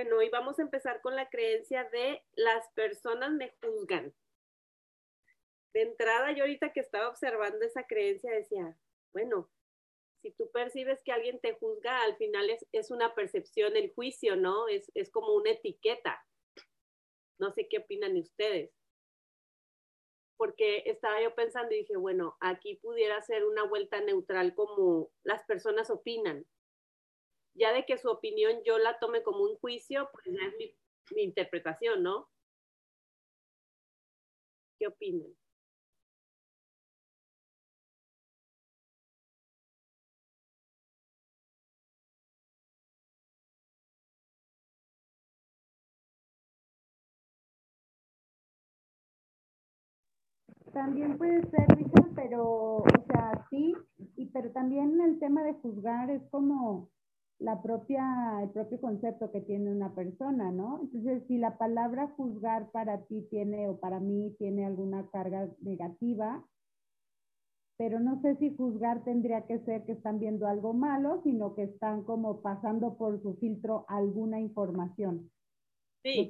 Bueno, hoy vamos a empezar con la creencia de las personas me juzgan. De entrada, yo ahorita que estaba observando esa creencia decía, bueno, si tú percibes que alguien te juzga, al final es, una percepción, el juicio, ¿no? Es, es como una etiqueta. No sé qué opinan ustedes. Porque estaba yo pensando y dije, bueno, aquí pudiera ser una vuelta neutral como las personas opinan ya de que su opinión yo la tome como un juicio, pues ya es mi, interpretación, ¿no? ¿Qué opinan? También puede ser, Rita, pero, o sea, sí, y pero también el tema de juzgar es como, la propia, el propio concepto que tiene una persona, ¿no? Entonces, si la palabra juzgar para ti tiene o para mí tiene alguna carga negativa, pero no sé si juzgar tendría que ser que están viendo algo malo, sino que están como pasando por su filtro alguna información. Sí.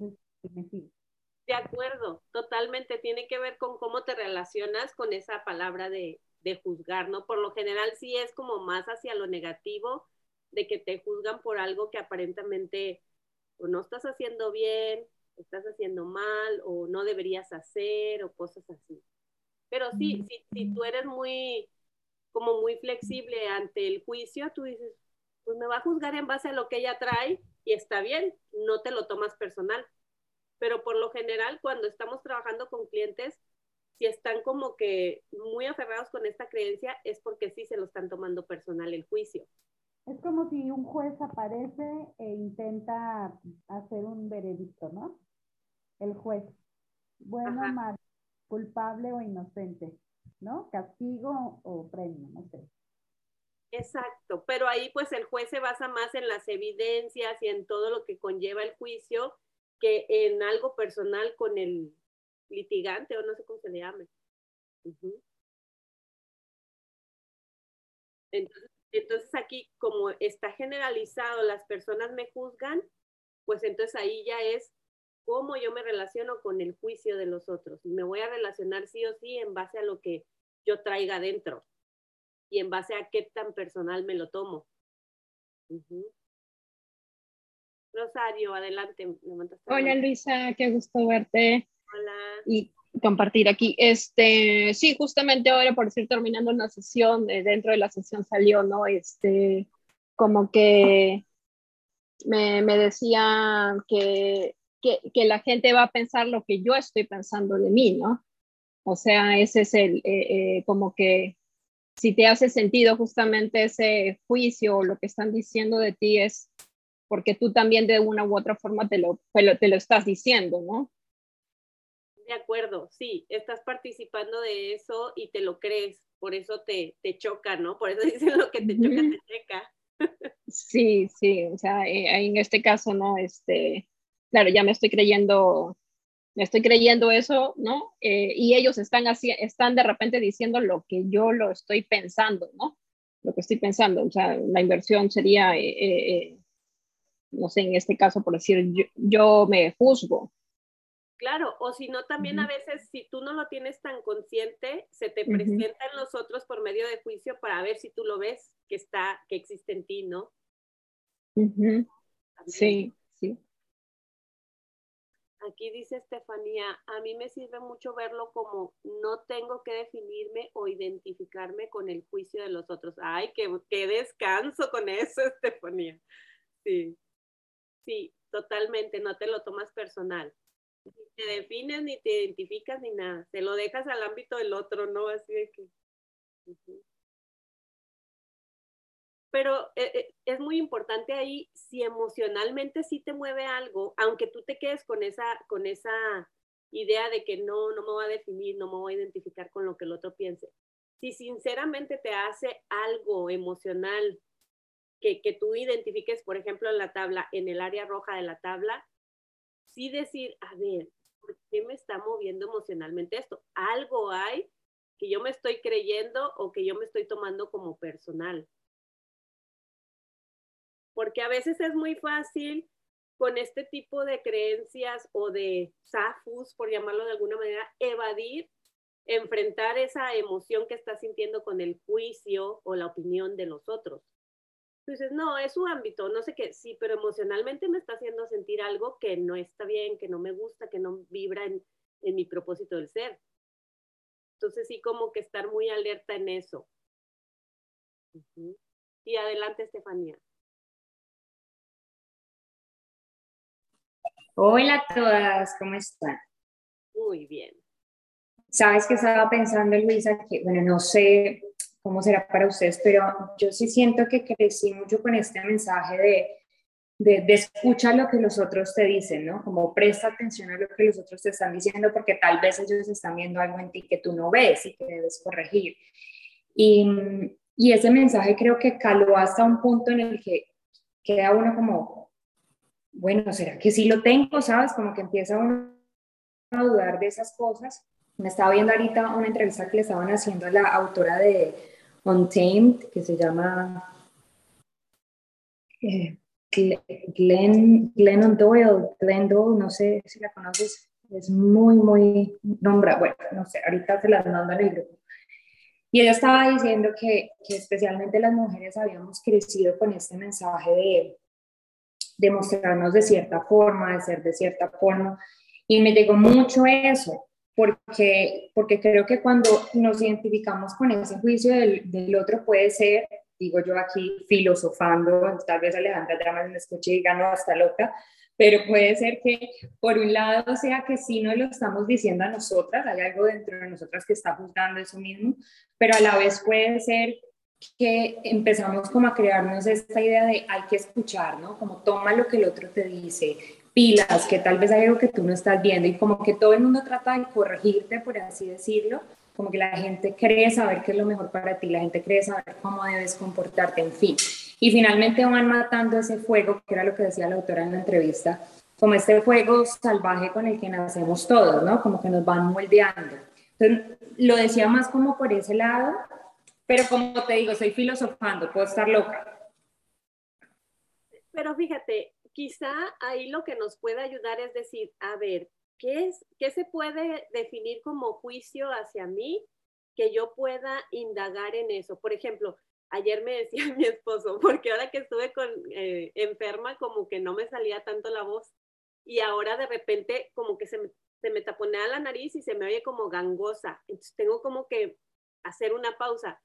de acuerdo, totalmente. Tiene que ver con cómo te relacionas con esa palabra de, de juzgar, ¿no? Por lo general sí es como más hacia lo negativo, de que te juzgan por algo que aparentemente o no estás haciendo bien, estás haciendo mal o no deberías hacer o cosas así. Pero sí, si, si tú eres muy, como muy flexible ante el juicio, tú dices, pues me va a juzgar en base a lo que ella trae y está bien, no te lo tomas personal. Pero por lo general, cuando estamos trabajando con clientes, si están como que muy aferrados con esta creencia, es porque sí se lo están tomando personal el juicio. Es como si un juez aparece e intenta hacer un veredicto, ¿no? El juez. Bueno, mal, culpable o inocente, ¿no? Castigo o premio, no sé. Exacto, pero ahí pues el juez se basa más en las evidencias y en todo lo que conlleva el juicio que en algo personal con el litigante o no sé cómo se le llame. Entonces, entonces aquí, como está generalizado, las personas me juzgan, pues entonces ahí ya es cómo yo me relaciono con el juicio de los otros. Y me voy a relacionar sí o sí en base a lo que yo traiga dentro y en base a qué tan personal me lo tomo. Rosario, adelante. Hola Luisa, qué gusto verte. Hola. Y compartir aquí. Este, sí, justamente ahora por decir terminando una sesión, eh, dentro de la sesión salió, ¿no? Este, como que me, me decía que, que, que, la gente va a pensar lo que yo estoy pensando de mí, ¿no? O sea, ese es el, eh, eh, como que si te hace sentido justamente ese juicio o lo que están diciendo de ti es porque tú también de una u otra forma te lo, te lo estás diciendo, ¿no? De acuerdo, sí, estás participando de eso y te lo crees, por eso te, te choca, ¿no? Por eso dicen lo que te choca, te checa. Sí, sí, o sea, eh, en este caso, ¿no? Este, claro, ya me estoy creyendo, me estoy creyendo eso, ¿no? Eh, y ellos están así, están de repente diciendo lo que yo lo estoy pensando, ¿no? Lo que estoy pensando, o sea, la inversión sería, eh, no sé, en este caso, por decir, yo, yo me juzgo, Claro, o si no, también a veces, si tú no lo tienes tan consciente, se te presenta en los otros por medio de juicio para ver si tú lo ves que está, que existe en ti, ¿no? Sí, sí. Aquí dice Estefanía, a mí me sirve mucho verlo como no tengo que definirme o identificarme con el juicio de los otros. Ay, qué, qué descanso con eso, Estefanía. Sí, sí, totalmente, no te lo tomas personal ni te defines, ni te identificas, ni nada. Te lo dejas al ámbito del otro, ¿no? Así de que. Pero eh, eh, es muy importante ahí, si emocionalmente sí te mueve algo, aunque tú te quedes con esa, con esa idea de que no, no me voy a definir, no me voy a identificar con lo que el otro piense. Si sinceramente te hace algo emocional que, que tú identifiques, por ejemplo, en la tabla, en el área roja de la tabla, sí decir, a ver, ¿por qué me está moviendo emocionalmente esto? Algo hay que yo me estoy creyendo o que yo me estoy tomando como personal. Porque a veces es muy fácil con este tipo de creencias o de zafus, por llamarlo de alguna manera, evadir, enfrentar esa emoción que está sintiendo con el juicio o la opinión de los otros. Entonces, no, es su ámbito, no sé qué, sí, pero emocionalmente me está haciendo sentir algo que no está bien, que no me gusta, que no vibra en, mi propósito del ser. Entonces, sí, como que estar muy alerta en eso. Y adelante, Estefanía. Hola a todas, ¿cómo están? Muy bien. Sabes que estaba pensando, Luisa, que, bueno, no sé cómo será para ustedes, pero yo sí siento que crecí mucho con este mensaje de, de, de escucha lo que los otros te dicen, ¿no? Como presta atención a lo que los otros te están diciendo, porque tal vez ellos están viendo algo en ti que tú no ves y que debes corregir. Y, y ese mensaje creo que caló hasta un punto en el que queda uno como, bueno, ¿será que sí lo tengo? ¿Sabes? Como que empieza uno a dudar de esas cosas. Me estaba viendo ahorita una entrevista que le estaban haciendo a la autora de Untamed, que se llama eh, Glenn, Doyle, Glenn Doyle, no sé si la conoces, es muy, muy nombrada, bueno, no sé, ahorita se las mando el grupo. Y ella estaba diciendo que, que especialmente las mujeres habíamos crecido con este mensaje de de mostrarnos de cierta forma, de ser de cierta forma. Y me llegó mucho eso, porque, porque creo que cuando nos identificamos con ese juicio del, otro puede ser, digo yo aquí filosofando, tal vez Alejandra ya me escuche y diga, no, hasta loca, pero puede ser que por un lado sea que sí no lo estamos diciendo a nosotras, hay algo dentro de nosotras que está juzgando eso mismo, pero a la vez puede ser que empezamos como a crearnos esta idea de hay que escuchar, ¿no? Como toma lo que el otro te dice, pilas, que tal vez hay algo que tú no estás viendo y como que todo el mundo trata de corregirte, por así decirlo, como que la gente cree saber qué es lo mejor para ti, la gente cree saber cómo debes comportarte, en fin. Y finalmente van matando ese fuego, que era lo que decía la autora en la entrevista, como este fuego salvaje con el que nacemos todos, ¿no? Como que nos van moldeando. Entonces, lo decía más como por ese lado, pero como te digo, soy filosofando, puedo estar loca. Pero fíjate, quizá ahí lo que nos puede ayudar es decir, a ver, ¿qué, es, qué se puede definir como juicio hacia mí que yo pueda indagar en eso? Por ejemplo, ayer me decía mi esposo, porque ahora que estuve con, eh, enferma, como que no me salía tanto la voz y ahora de repente como que se me, se me taponea la nariz y se me oye como gangosa. Entonces tengo como que hacer una pausa.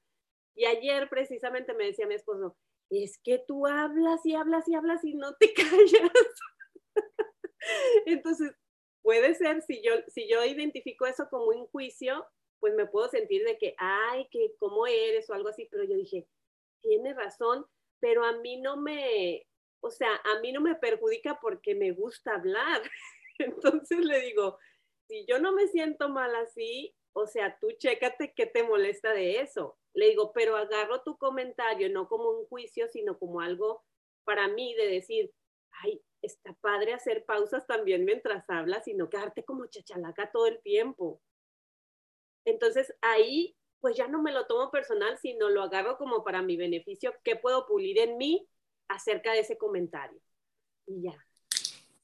Y ayer precisamente me decía mi esposo, es que tú hablas y hablas y hablas y no te callas. Entonces, puede ser, si yo, si yo identifico eso como un juicio, pues me puedo sentir de que, ay, que cómo eres o algo así, pero yo dije, tiene razón, pero a mí no me, o sea, a mí no me perjudica porque me gusta hablar. Entonces le digo, si yo no me siento mal así, o sea, tú chécate qué te molesta de eso. Le digo, pero agarro tu comentario no como un juicio, sino como algo para mí de decir, ay, está padre hacer pausas también mientras hablas y no quedarte como chachalaca todo el tiempo. Entonces ahí, pues ya no me lo tomo personal, sino lo agarro como para mi beneficio, qué puedo pulir en mí acerca de ese comentario. Y ya.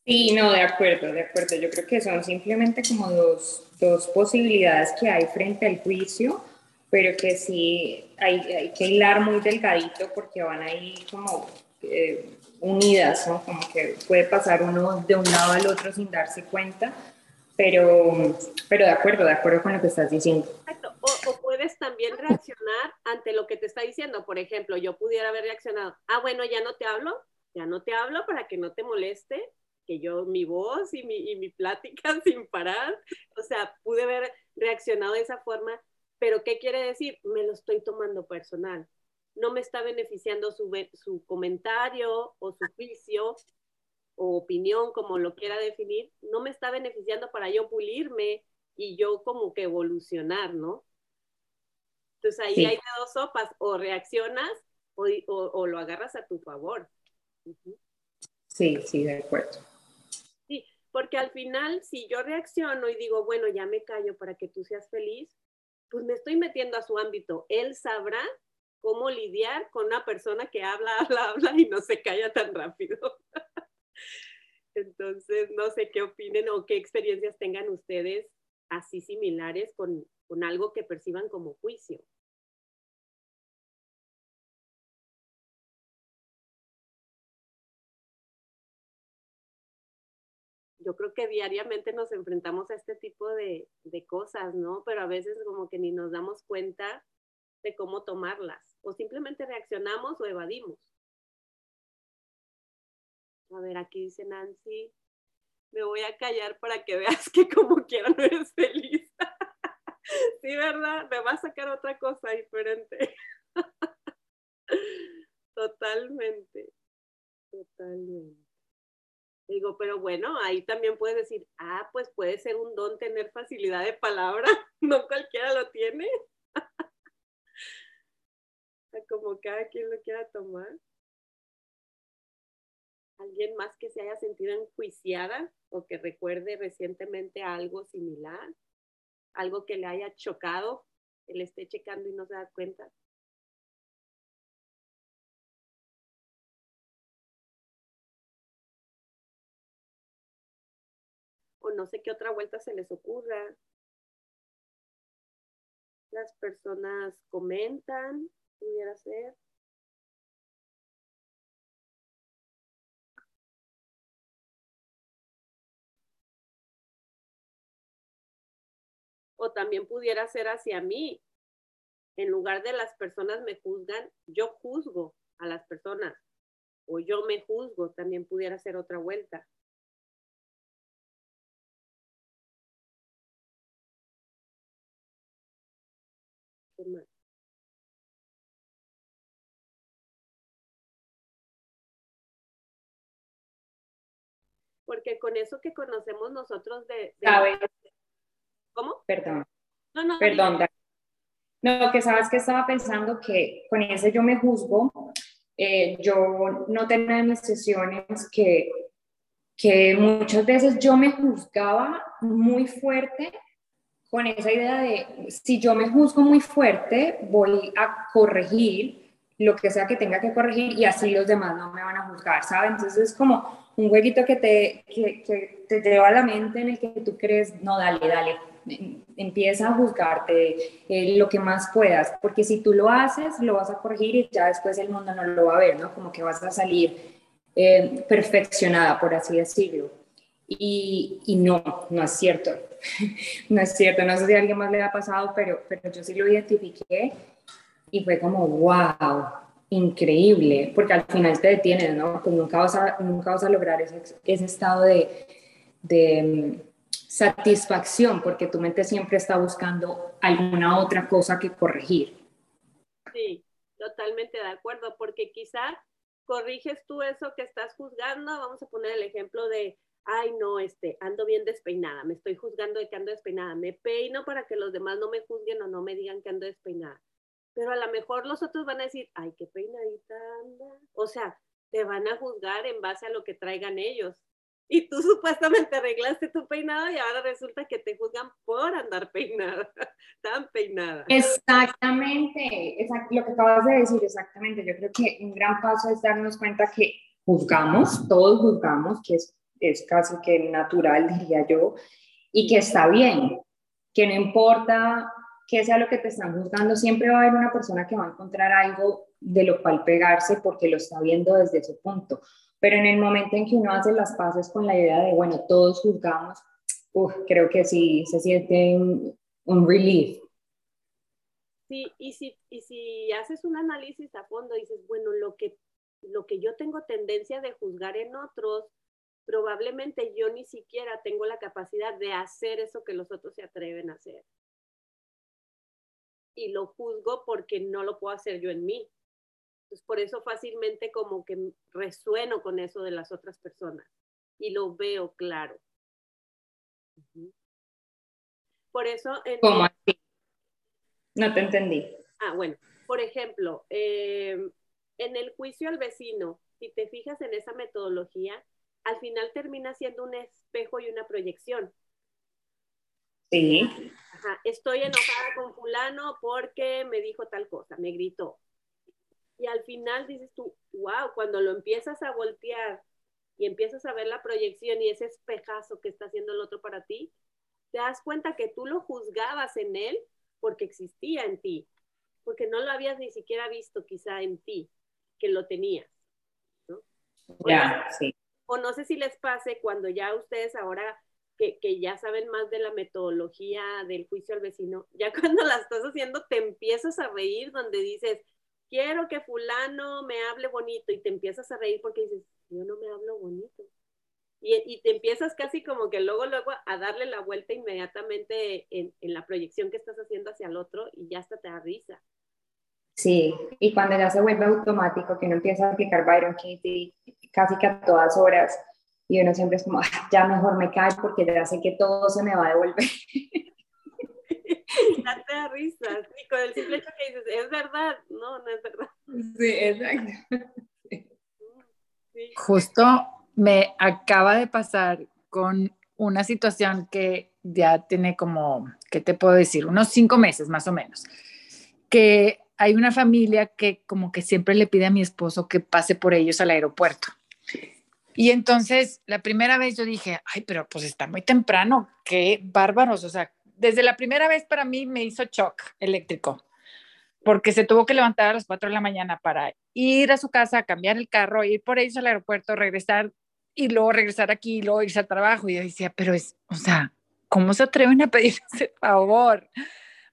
Sí, no, de acuerdo, de acuerdo. Yo creo que son simplemente como dos, dos posibilidades que hay frente al juicio pero que sí hay, hay que hilar muy delgadito porque van ahí como eh, unidas, ¿no? Como que puede pasar uno de un lado al otro sin darse cuenta, pero, pero de acuerdo, de acuerdo con lo que estás diciendo. Exacto. O, o, puedes también reaccionar ante lo que te está diciendo. Por ejemplo, yo pudiera haber reaccionado, ah, bueno, ya no te hablo, ya no te hablo para que no te moleste, que yo, mi voz y mi, y mi plática sin parar, o sea, pude haber reaccionado de esa forma pero ¿qué quiere decir? Me lo estoy tomando personal. No me está beneficiando su, su comentario o su juicio o opinión, como lo quiera definir, no me está beneficiando para yo pulirme y yo como que evolucionar, ¿no? Entonces ahí hay dos sopas, o reaccionas o, o, lo agarras a tu favor. Sí, sí, de acuerdo. Sí, porque al final, si yo reacciono y digo, bueno, ya me callo para que tú seas feliz, pues me estoy metiendo a su ámbito. Él sabrá cómo lidiar con una persona que habla, habla, habla y no se calla tan rápido. Entonces, no sé qué opinen o qué experiencias tengan ustedes así similares con, con algo que perciban como juicio. Yo creo que diariamente nos enfrentamos a este tipo de, de, cosas, ¿no? Pero a veces como que ni nos damos cuenta de cómo tomarlas o simplemente reaccionamos o evadimos. A ver, aquí dice Nancy, me voy a callar para que veas que como quiera no eres feliz. sí, ¿verdad? Me va a sacar otra cosa diferente. totalmente, totalmente. Digo, pero bueno, ahí también puedes decir, ah, pues puede ser un don tener facilidad de palabra, no cualquiera lo tiene. Como cada quien lo quiera tomar. ¿Alguien más que se haya sentido enjuiciada o que recuerde recientemente algo similar? Algo que le haya chocado, que le esté checando y no se da cuenta. No sé qué otra vuelta se les ocurra. Las personas comentan, pudiera ser. O también pudiera ser hacia mí. En lugar de las personas me juzgan, yo juzgo a las personas. O yo me juzgo, también pudiera ser otra vuelta. Porque con eso que conocemos nosotros de... ¿Cómo? Perdón. No, no. Perdón. No, que sabes que estaba pensando que con ese yo me juzgo, eh, yo no tenía mis sesiones que, que muchas veces yo me juzgaba muy fuerte con esa idea de si yo me juzgo muy fuerte, voy a corregir lo que sea que tenga que corregir y así los demás no me van a juzgar, ¿sabes? Entonces es como un jueguito que te, que, te lleva a la mente en el que tú crees, no, dale, dale, empieza a juzgarte eh, lo que más puedas, porque si tú lo haces, lo vas a corregir y ya después el mundo no lo va a ver, ¿no? Como que vas a salir eh, perfeccionada, por así decirlo. Y, y, no, no es cierto. no es cierto. No sé si a alguien más le ha pasado, pero, pero yo sí lo identifiqué y fue como, wow, increíble, porque al final te detienes, ¿no? Pues nunca vas a, nunca vas a lograr ese, ese estado de, de mm, satisfacción, porque tu mente siempre está buscando alguna otra cosa que corregir. Sí, totalmente de acuerdo, porque quizá corriges tú eso que estás juzgando, vamos a poner el ejemplo de ay, no, este, ando bien despeinada, me estoy juzgando de que ando despeinada, me peino para que los demás no me juzguen o no me digan que ando despeinada. Pero a lo mejor los otros van a decir, ay, qué peinadita anda. O sea, te van a juzgar en base a lo que traigan ellos. Y tú supuestamente arreglaste tu peinado y ahora resulta que te juzgan por andar peinada, tan peinada. Exactamente, lo que acabas de decir, exactamente. Yo creo que un gran paso es darnos cuenta que juzgamos, todos juzgamos, que es es casi que natural, diría yo, y que está bien, que no importa qué sea lo que te están juzgando, siempre va a haber una persona que va a encontrar algo de lo cual pegarse porque lo está viendo desde ese punto. Pero en el momento en que uno hace las paces con la idea de, bueno, todos juzgamos, creo que sí se siente un, un relief. Sí, y si, y si haces un análisis a fondo, dices, bueno, lo que, lo que yo tengo tendencia de juzgar en otros, probablemente yo ni siquiera tengo la capacidad de hacer eso que los otros se atreven a hacer. Y lo juzgo porque no lo puedo hacer yo en mí. Entonces, por eso fácilmente como que resueno con eso de las otras personas y lo veo claro. Por eso... ¿Cómo así? No te entendí. Ah, bueno, por ejemplo, em, en el juicio al vecino, si te fijas en esa metodología, al final termina siendo un espejo y una proyección. Sí. Ajá. Estoy enojada con fulano porque me dijo tal cosa, me gritó. Y al final dices tú, wow, cuando lo empiezas a voltear y empiezas a ver la proyección y ese espejazo que está haciendo el otro para ti, te das cuenta que tú lo juzgabas en él porque existía en ti, porque no lo habías ni siquiera visto quizá en ti, que lo tenías. ¿no? Ya, sí. O no sé si les pase cuando ya ustedes ahora que, que, ya saben más de la metodología del juicio al vecino, ya cuando la estás haciendo te empiezas a reír donde dices, quiero que fulano me hable bonito y te empiezas a reír porque dices, yo no me hablo bonito. Y, y, te empiezas casi como que luego, luego a darle la vuelta inmediatamente en, en, la proyección que estás haciendo hacia el otro y ya hasta te da risa. Sí, y cuando ya se vuelve automático, que uno empieza a aplicar Byron Katie casi que a todas horas, y uno siempre es como, ah, ya mejor me cae porque ya sé que todo se me va a devolver. ya te da risa, y con el simple hecho que dices, es verdad, no, no es verdad. Sí, exacto. Sí. Justo me acaba de pasar con una situación que ya tiene como, ¿qué te puedo decir? Unos cinco meses más o menos, que hay una familia que como que siempre le pide a mi esposo que pase por ellos al aeropuerto. Y entonces la primera vez yo dije, ay, pero pues está muy temprano, qué bárbaros, o sea, desde la primera vez para mí me hizo shock eléctrico, porque se tuvo que levantar a las 4 de la mañana para ir a su casa, cambiar el carro, ir por ellos al aeropuerto, regresar y luego regresar aquí y luego irse al trabajo. Y yo decía, pero es, o sea, ¿cómo se atreven a pedir ese favor?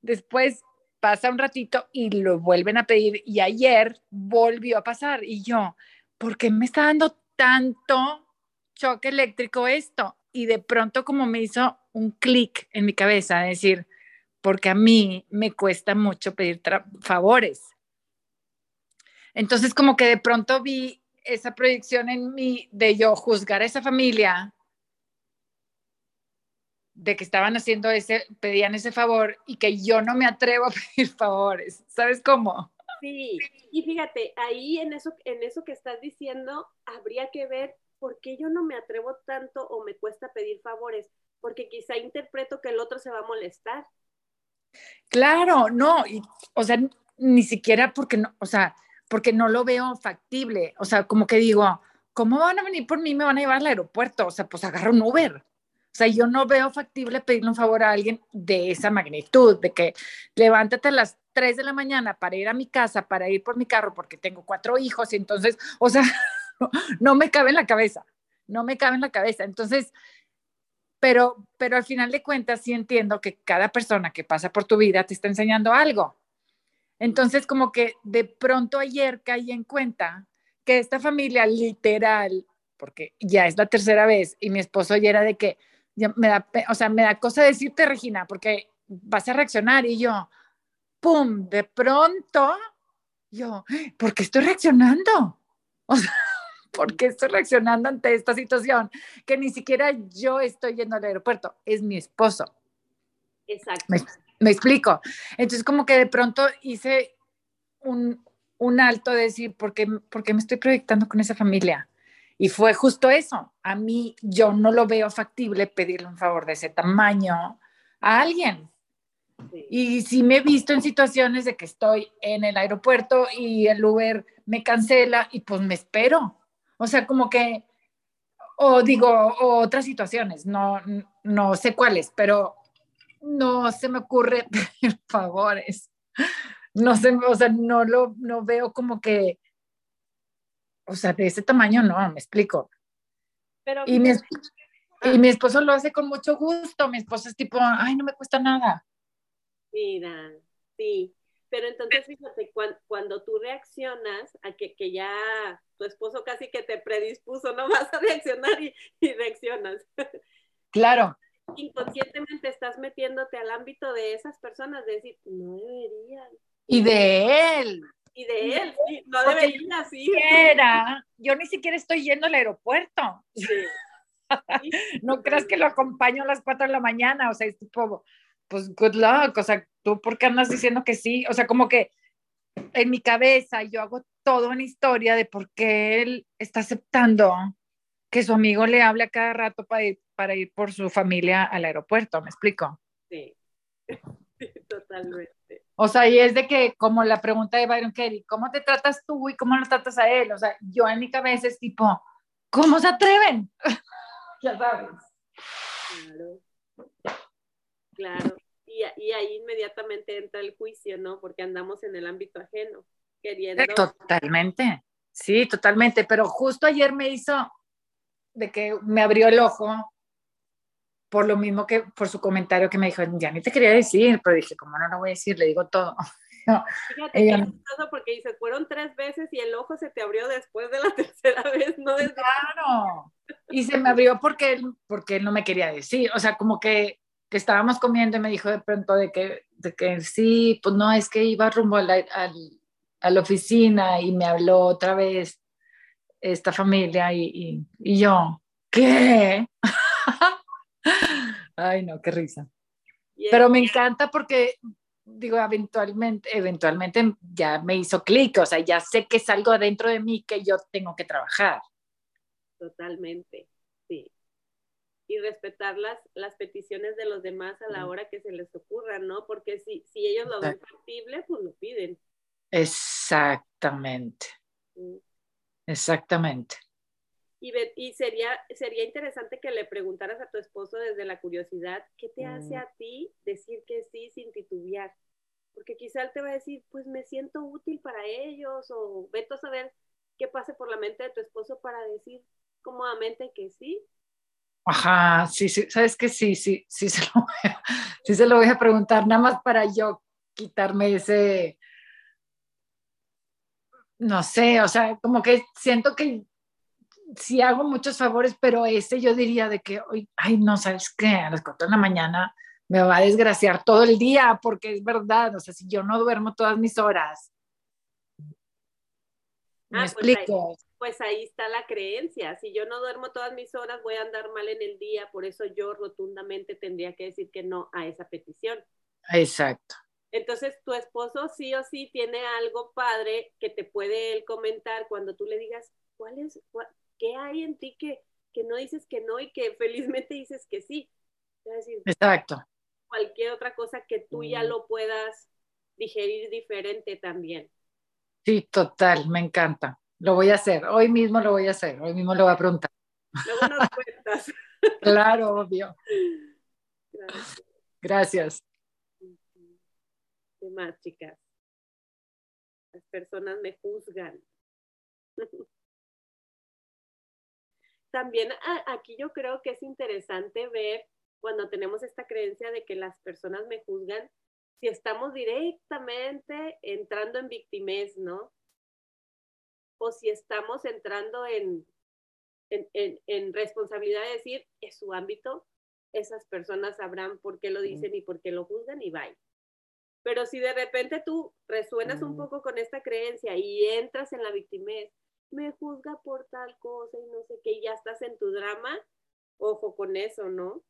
Después pasa un ratito y lo vuelven a pedir y ayer volvió a pasar y yo, ¿por qué me está dando tanto choque eléctrico esto? Y de pronto como me hizo un clic en mi cabeza, decir, porque a mí me cuesta mucho pedir favores. Entonces como que de pronto vi esa proyección en mí de yo juzgar a esa familia de que estaban haciendo ese, pedían ese favor y que yo no me atrevo a pedir favores. ¿Sabes cómo? Sí, y fíjate, ahí en eso, en eso que estás diciendo, habría que ver por qué yo no me atrevo tanto o me cuesta pedir favores, porque quizá interpreto que el otro se va a molestar. Claro, no, y, o sea, ni siquiera porque no, o sea, porque no lo veo factible. O sea, como que digo, ¿cómo van a venir por mí? Me van a llevar al aeropuerto. O sea, pues agarro un Uber. O sea, yo no veo factible pedirle un favor a alguien de esa magnitud, de que levántate a las 3 de la mañana para ir a mi casa, para ir por mi carro, porque tengo cuatro hijos, y entonces, o sea, no, me cabe en la cabeza, no me cabe en la cabeza. Entonces, pero, pero al final de cuentas sí entiendo que cada persona que pasa por tu vida te está enseñando algo. Entonces, como que de pronto ayer caí en cuenta que esta familia literal, porque ya es la tercera vez, y mi esposo ayer era de que, ya me da, o sea, me da cosa decirte, Regina, porque vas a reaccionar y yo, ¡pum! De pronto, yo, ¿por qué estoy reaccionando? O sea, ¿por qué estoy reaccionando ante esta situación? Que ni siquiera yo estoy yendo al aeropuerto, es mi esposo. Exacto. Me explico. Entonces, como que de pronto hice un, un alto de decir, ¿por qué, ¿por qué me estoy proyectando con esa familia? Y fue justo eso. A mí, yo no lo veo factible pedirle un favor de ese tamaño a alguien. Sí. Y sí me he visto en situaciones de que estoy en el aeropuerto y el Uber me cancela y pues me espero. O sea, como que, o digo, o otras situaciones, no, no sé cuáles, pero no se me ocurre pedir favores. No sé, o sea, no lo no veo como que, o sea, de ese tamaño no, me explico. Pero, y, mi, y mi esposo lo hace con mucho gusto. Mi esposo es tipo, ay, no me cuesta nada. Mira, sí. Pero entonces, fíjate, cuando, cuando tú reaccionas a que, que, ya tu esposo casi que te predispuso, no vas a reaccionar y, y reaccionas. Claro, inconscientemente estás metiéndote al ámbito de esas personas, de decir, no deberían. Y de él. Y de él, sí, no debería, sí. Siquiera, yo ni siquiera estoy yendo al aeropuerto. Sí. no creas que lo acompaño a las 4 de la mañana, o sea, es tipo, pues good luck, o sea, tú por qué andas diciendo que sí, o sea, como que en mi cabeza yo hago toda una historia de por qué él está aceptando que su amigo le hable a cada rato para ir, para ir por su familia al aeropuerto, ¿me explico? Sí, totalmente. O sea, y es de que, como la pregunta de Byron Kelly, ¿cómo te tratas tú y cómo lo tratas a él? O sea, yo en mi cabeza es tipo, ¿cómo se atreven? ya sabes. Claro. Claro. Y, y, ahí inmediatamente entra el juicio, ¿no? Porque andamos en el ámbito ajeno, queriendo. Totalmente. Sí, totalmente. Pero justo ayer me hizo de que me abrió el ojo por lo mismo que por su comentario que me dijo, ya ni te quería decir, pero dije, como no lo voy a decir, le digo todo. Fíjate, Ella, porque dice, fueron tres veces y el ojo se te abrió después de la tercera vez, no desde... Claro, y se me abrió porque él, porque él no me quería decir, o sea, como que, que estábamos comiendo y me dijo de pronto de que, de que sí, pues no, es que iba rumbo a la, a la oficina y me habló otra vez esta familia y, y, y yo, ¿qué? Ay, no, qué risa. Pero me encanta porque, digo, eventualmente, eventualmente ya me hizo clic, o sea, ya sé que es algo dentro de mí que yo tengo que trabajar. Totalmente, sí. Y respetar las, las peticiones de los demás a la hora que se les ocurra, ¿no? Porque si, si ellos lo ven factible, pues lo piden. Exactamente. Exactamente. Y, y, sería, sería interesante que le preguntaras a tu esposo desde la curiosidad, ¿qué te hace mm. a ti decir que sí sin titubear? Porque quizá él te va a decir, pues me siento útil para ellos, o vete a saber qué pase por la mente de tu esposo para decir cómodamente que sí. Ajá, sí, sí, sabes que sí, sí, sí se, lo voy a, sí se lo voy a preguntar, nada más para yo quitarme ese, no sé, o sea, como que siento que sí hago muchos favores, pero ese yo diría de que, ay, no, ¿sabes qué? A las 4 de la mañana me va a desgraciar todo el día, porque es verdad, o sea, si yo no duermo todas mis horas. ¿Me ah, pues explico? pues ahí está la creencia. Si yo no duermo todas mis horas, voy a andar mal en el día, por eso yo rotundamente tendría que decir que no a esa petición. Exacto. Entonces, tu esposo sí o sí tiene algo padre que te puede él comentar cuando tú le digas, ¿cuál es, qué hay en ti que, que no dices que no y que felizmente dices que sí? Exacto. Cualquier otra cosa que tú ya mm. lo puedas digerir diferente también. Sí, total, me encanta. Lo voy a hacer, hoy mismo lo voy a hacer, hoy mismo lo voy a preguntar. Luego nos cuentas. claro, obvio. Gracias. Gracias. ¿Qué más, chicas? Las personas me juzgan. También aquí yo creo que es interesante ver cuando tenemos esta creencia de que las personas me juzgan, si estamos directamente entrando en victimez, ¿no? O si estamos entrando en, en, en, en responsabilidad de decir, es su ámbito, esas personas sabrán por qué lo dicen y por qué lo juzgan y bye. Pero si de repente tú resuenas un poco con esta creencia y entras en la victimez, me juzga por tal cosa y no sé qué, ya estás en tu drama, ojo con eso, ¿no?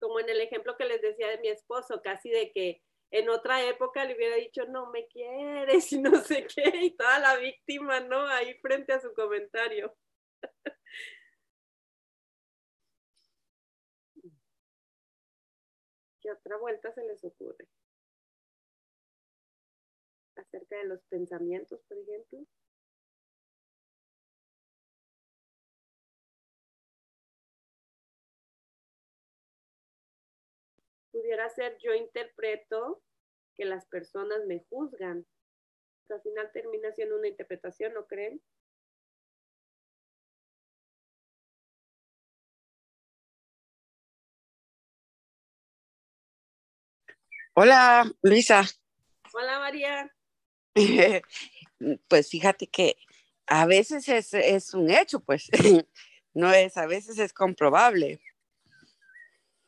Como en el ejemplo que les decía de mi esposo, casi de que en otra época le hubiera dicho, no me quieres y no sé qué, y toda la víctima, ¿no? Ahí frente a su comentario. ¿Qué otra vuelta se les ocurre? Acerca de los pensamientos, por ejemplo. Pudiera ser yo interpreto que las personas me juzgan. Al final termina siendo una interpretación, ¿no creen? Hola, Luisa. Hola, María. pues fíjate que a veces es, un hecho, pues no es, a veces es comprobable.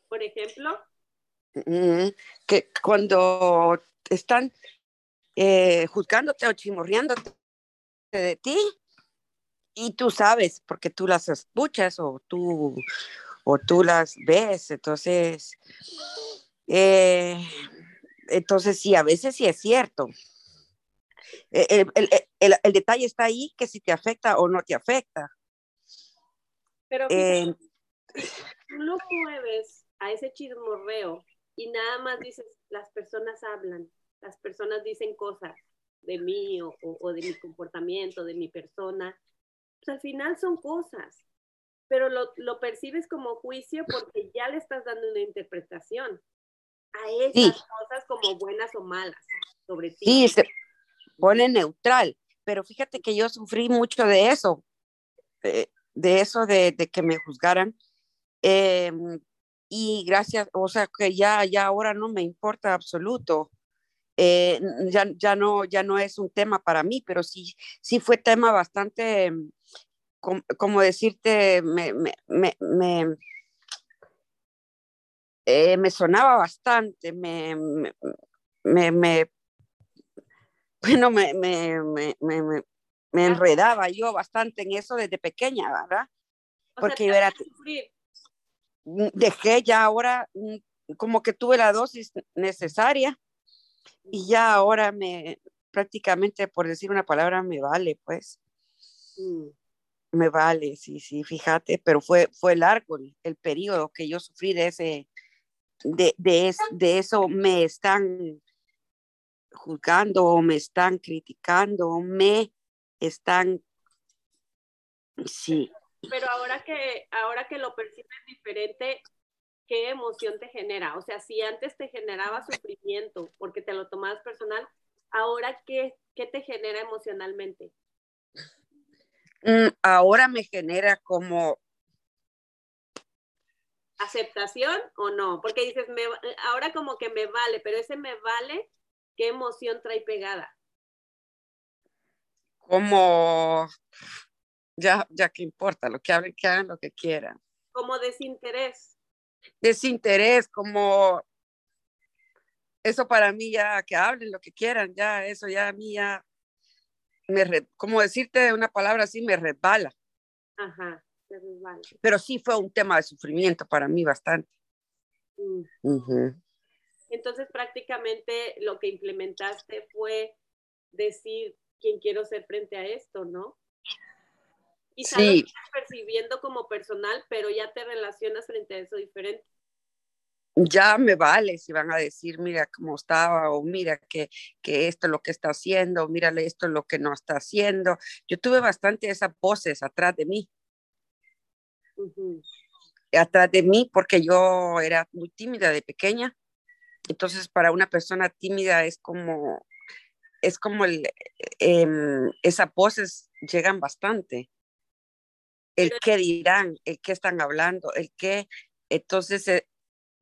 Por ejemplo. que cuando están eh, juzgándote o chimorreándote de ti y tú sabes porque tú las escuchas o tú o tú las ves, entonces eh, entonces, sí, a veces sí es cierto. E, el, detalle está ahí, que si te afecta o no te afecta. Pero eh, tú lo mueves a ese chismorreo y nada más dices, las personas hablan, las personas dicen cosas, de mí o, o de mi comportamiento, de mi persona, pues al final son cosas, pero lo, lo, percibes como juicio porque ya le estás dando una interpretación a esas cosas como buenas o malas sobre ti. Sí, se pone neutral, pero fíjate que yo sufrí mucho de eso, de, eso de, que me juzgaran. Eh, y gracias, o sea, que ya, ya ahora no me importa absoluto. Eh, ya, ya, no, ya no es un tema para mí, pero sí, sí fue tema bastante como, decirte, me, me, me, eh, me, sonaba bastante, me, me, me bueno, me, me, me, me, enredaba yo bastante en eso desde pequeña, ¿verdad? Porque yo era, mm, dejé ya ahora, mm, como que tuve la dosis necesaria y ya ahora me, prácticamente por decir una palabra, me vale, pues. Mm me vale, sí, sí, fíjate, pero fue, fue largo el, periodo que yo sufrí de ese, de, de, de eso me están juzgando, me están criticando, me están, sí. Pero ahora que, ahora que lo percibes diferente, ¿qué emoción te genera? O sea, si antes te generaba sufrimiento porque te lo tomabas personal, ahora qué, qué te genera emocionalmente? Mm, ahora me genera como... ¿Aceptación o no? Porque dices, me, ahora como que me vale, pero ese me vale, ¿qué emoción trae pegada? Como, ya, ya que importa, lo que hablen, que hagan lo que quieran. Como desinterés. Desinterés, como eso para mí ya, que hablen lo que quieran, ya, eso ya a mí ya me como decirte una palabra así, me resbala. Ajá, se resbala. Pero sí fue un tema de sufrimiento para mí bastante. Mm. Entonces prácticamente lo que implementaste fue decir quién quiero ser frente a esto, ¿no? Y sí. estás percibiendo como personal, pero ya te relacionas frente a eso diferente ya me vale si van a decir, mira cómo estaba, o mira que, que esto es lo que está haciendo, mírale esto es lo que no está haciendo. Yo tuve bastante esas voces atrás de mí. Atrás de mí, porque yo era muy tímida de pequeña. Entonces, para una persona tímida es como, es como el, em, esas voces llegan bastante. El qué dirán, el qué están hablando, el qué. Entonces, eh,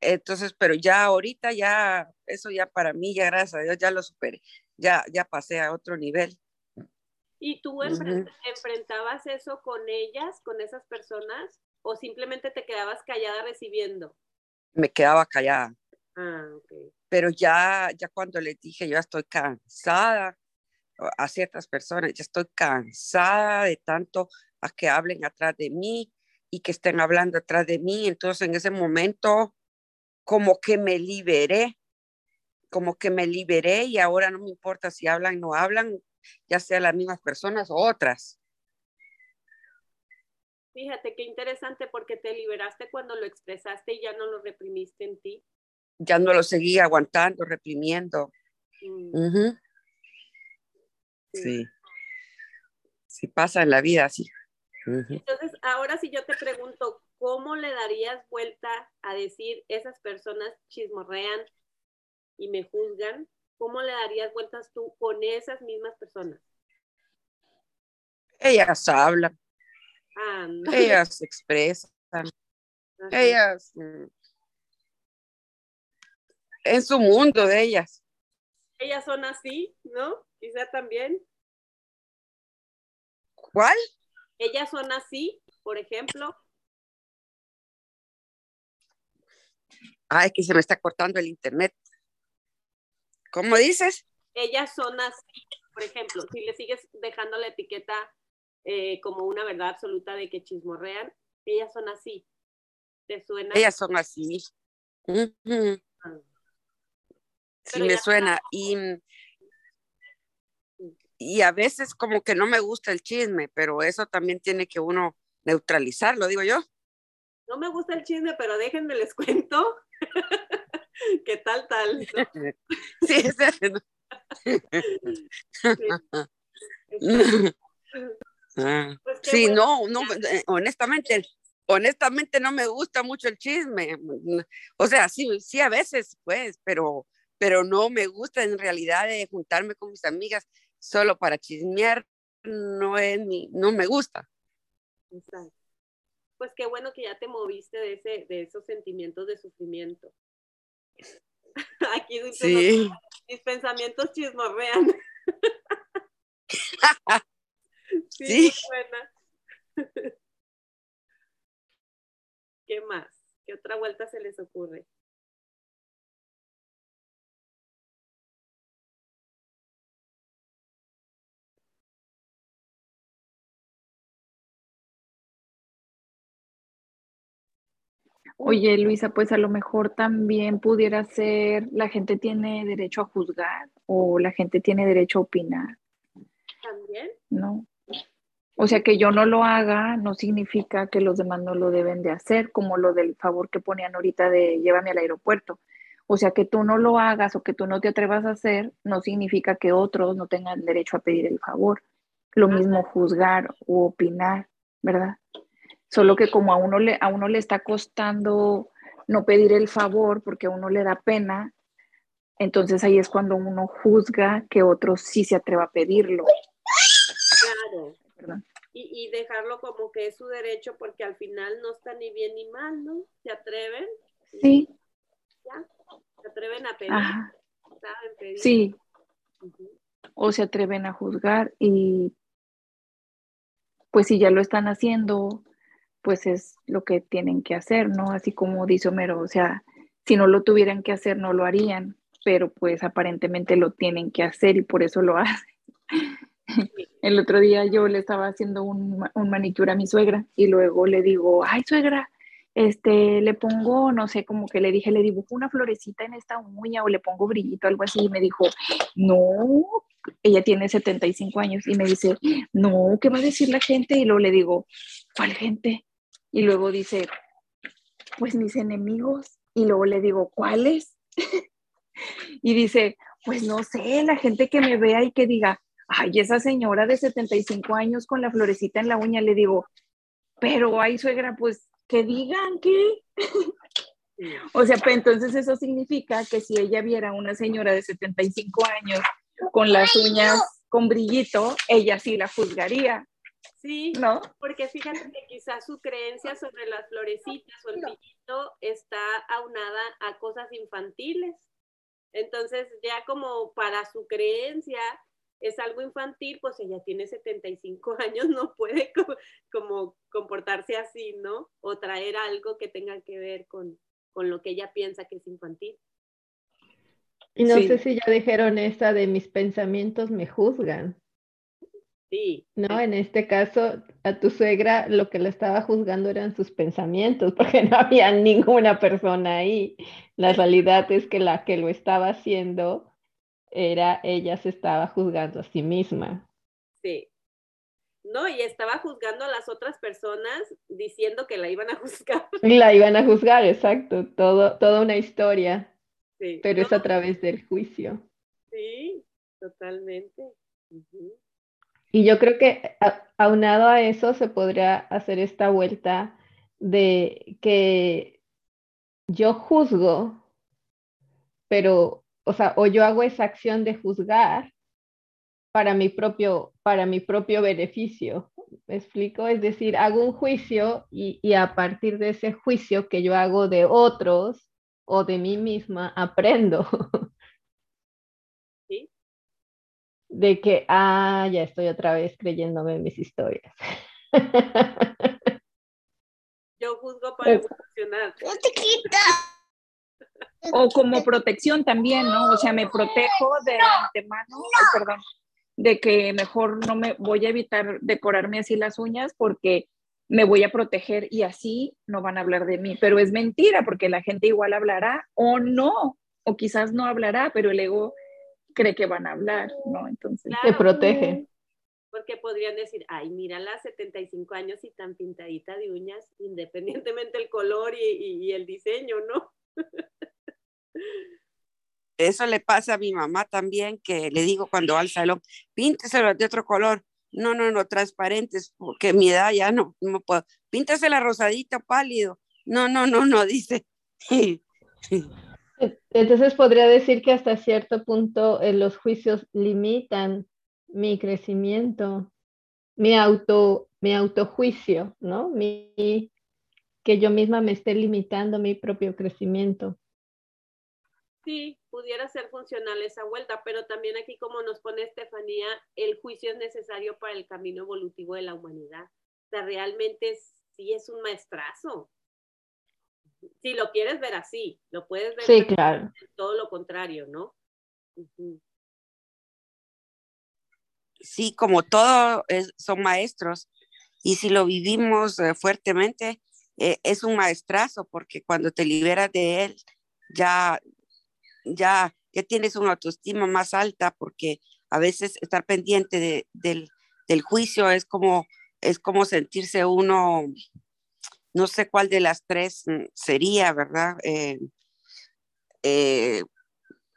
entonces, pero ya ahorita ya, eso ya para mí, ya gracias a Dios, ya lo superé, ya, ya pasé a otro nivel. ¿Y tú enfrentabas eso con ellas, con esas personas, o simplemente te quedabas callada recibiendo? Me quedaba callada. Ah, ok. Pero ya, ya cuando les dije, yo estoy cansada a ciertas personas, ya estoy cansada de tanto a que hablen atrás de mí y que estén hablando atrás de mí. Entonces, en ese momento, como que me liberé, como que me liberé y ahora no me importa si hablan o no hablan, ya sea las mismas personas o otras. Fíjate qué interesante porque te liberaste cuando lo expresaste y ya no lo reprimiste en ti. Ya no lo seguí aguantando, reprimiendo. Mm. sí. sí. pasa en la vida así. Entonces, ahora si yo te pregunto, ¿cómo le darías vuelta a decir esas personas chismorrean y me juzgan? ¿Cómo le darías vueltas tú con esas mismas personas? Ellas hablan. Ellas se expresan. Ellas mm, en su mundo de ellas. Ellas son así, ¿no? Quizá también. ¿Cuál? Ellas son así, por ejemplo. Ay, que se me está cortando el internet. ¿Cómo dices? Ellas son así, por ejemplo, si le sigues dejando la etiqueta eh, como una verdad absoluta de que chismorrean, ellas son así. ¿Te suena? Ellas son así. Ah. Sí, me suena. Y, y a veces como que no me gusta el chisme, pero eso también tiene que uno neutralizarlo, digo yo. No me gusta el chisme, pero déjenme les cuento ¿Qué tal, tal? Sí, Pues sí, no, no, eh, honestamente, honestamente no me gusta mucho el chisme. O sea, sí, sí a veces, pues, pero, pero no me gusta en realidad de juntarme con mis amigas solo para chismear, no es ni, no me gusta. Pues qué bueno que ya te moviste de, ese, de esos sentimientos de sufrimiento. Aquí sí. mis pensamientos chismorrean. sí, buena. ¿Qué más? ¿Qué otra vuelta se les ocurre? Oye, Luisa, pues a lo mejor también pudiera ser, la gente tiene derecho a juzgar o la gente tiene derecho a opinar. ¿También? No. O sea, que yo no lo haga no significa que los demás no lo deben de hacer, como lo del favor que ponían ahorita de llévame al aeropuerto. O sea, que tú no lo hagas o que tú no te atrevas a hacer no significa que otros no tengan derecho a pedir el favor. Lo mismo juzgar o opinar, ¿verdad? Solo que como a uno le, a uno le está costando no pedir el favor porque a uno le da pena, entonces ahí es cuando uno juzga que otro sí se atreva a pedirlo. Claro. Y, y, dejarlo como que es su derecho porque al final no está ni bien ni mal, ¿no? ¿Se atreven? Sí. ¿Ya? ¿Se atreven a pedir? ¿Saben pedir? Sí. O se atreven a juzgar y pues si ya lo están haciendo, pues es lo que tienen que hacer, ¿no? Así como dice Homero, o sea, si no lo tuvieran que hacer, no lo harían, pero pues aparentemente lo tienen que hacer y por eso lo hacen. El otro día yo le estaba haciendo un, un manicure a mi suegra y luego le digo, ay suegra, este, le pongo, no sé, como que le dije, le dibujo una florecita en esta uña o le pongo brillito, algo así, y me dijo, no, ella tiene 75 años y me dice, no, ¿qué va a decir la gente? Y luego le digo, ¿cuál gente? Y luego dice, pues mis enemigos. Y luego le digo, ¿cuáles? y dice, pues no sé, la gente que me vea y que diga, ay, esa señora de 75 años con la florecita en la uña, le digo, pero ay, suegra, pues que digan que... o sea, pues entonces eso significa que si ella viera a una señora de 75 años con las uñas con brillito, ella sí la juzgaría. Sí, ¿no? Porque fíjate que quizás su creencia sobre las florecitas o el brillito está aunada a cosas infantiles. Entonces, ya como para su creencia es algo infantil, pues ella tiene 75 años, no puede como, comportarse así, ¿no? O traer algo que tenga que ver con, con lo que ella piensa que es infantil. Y no sé si ya dijeron esta de mis pensamientos me juzgan. Sí. No, en este caso, a tu suegra lo que le estaba juzgando eran sus pensamientos, porque no había ninguna persona ahí. La realidad es que la que lo estaba haciendo era ella se estaba juzgando a sí misma. Sí. No, y estaba juzgando a las otras personas diciendo que la iban a juzgar. La iban a juzgar, exacto. Todo, toda una historia. Sí. Pero es a través del juicio. Sí, totalmente. Y yo creo que aunado a eso se podría hacer esta vuelta de que yo juzgo, pero, o sea, o yo hago esa acción de juzgar para mi propio, para mi propio beneficio. ¿Me explico? Es decir, hago un juicio y, y a partir de ese juicio que yo hago de otros o de mí misma, aprendo. de que, ah, ya estoy otra vez creyéndome en mis historias. Yo juzgo para funcionar. O como protección también, ¿no? O sea, me protejo de antemano, perdón, de que mejor no me voy a evitar decorarme así las uñas porque me voy a proteger y así no van a hablar de mí. Pero es mentira porque la gente igual hablará o no, o quizás no hablará, pero el ego cree que van a hablar, ¿no? Entonces se protege. Porque podrían decir, ay, mira las 75 años y tan pintadita de uñas, independientemente el color y, y, el diseño, ¿no? eso le pasa a mi mamá también, que le digo cuando va al salón, pínteselo de otro color. No, no, no, transparentes, porque mi edad ya no, no puedo. Píntesela rosadito, pálido. No, no, no, no, dice. Entonces podría decir que hasta cierto punto eh, los juicios limitan mi crecimiento, mi auto, mi autojuicio, ¿no? Que yo misma me esté limitando mi propio crecimiento. Sí, pudiera ser funcional esa vuelta, pero también aquí como nos pone Estefanía, el juicio es necesario para el camino evolutivo de la humanidad. O sea, realmente sí es un maestrazo. Si lo quieres ver así, lo puedes ver sí, claro. todo lo contrario, ¿no? Sí, como todo son maestros y si lo vivimos eh, fuertemente, eh, es un maestrazo porque cuando te liberas de él, ya ya, ya tienes una autoestima más alta porque a veces estar pendiente del, juicio es como, es como sentirse uno, no sé cuál de las tres mm, sería, ¿verdad? Eh, eh,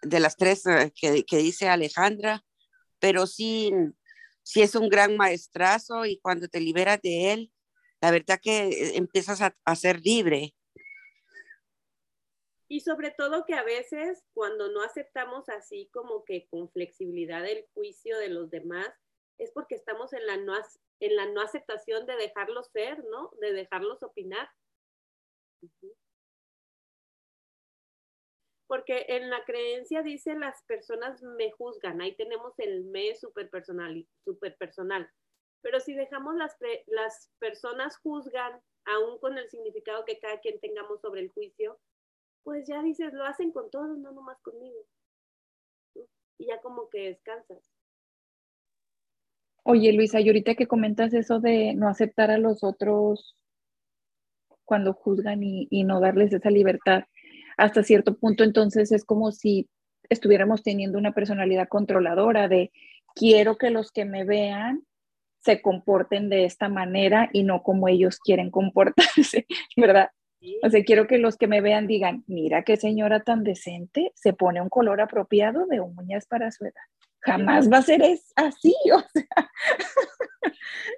de las tres eh, que, dice Alejandra, pero sí, sí es un gran maestrazo y cuando te liberas de él, la verdad que empiezas a, a ser libre y sobre todo que a veces cuando no aceptamos así como que con flexibilidad el juicio de los demás, es porque estamos en la no, en la no aceptación de dejarlos ser, ¿no? De dejarlos opinar. Porque en la creencia dice las personas me juzgan, ahí tenemos el me super personal, super personal. Pero si dejamos las, las personas juzgan, aún con el significado que cada quien tengamos sobre el juicio, pues ya dices, lo hacen con todos, no nomás conmigo. Y ya como que descansas. Oye, Luisa, y ahorita que comentas eso de no aceptar a los otros cuando juzgan y, y no darles esa libertad, hasta cierto punto entonces es como si estuviéramos teniendo una personalidad controladora de quiero que los que me vean se comporten de esta manera y no como ellos quieren comportarse, ¿verdad? O sea, quiero que los que me vean digan, mira qué señora tan decente, se pone un color apropiado de uñas para su edad. Jamás va a ser así, o sea,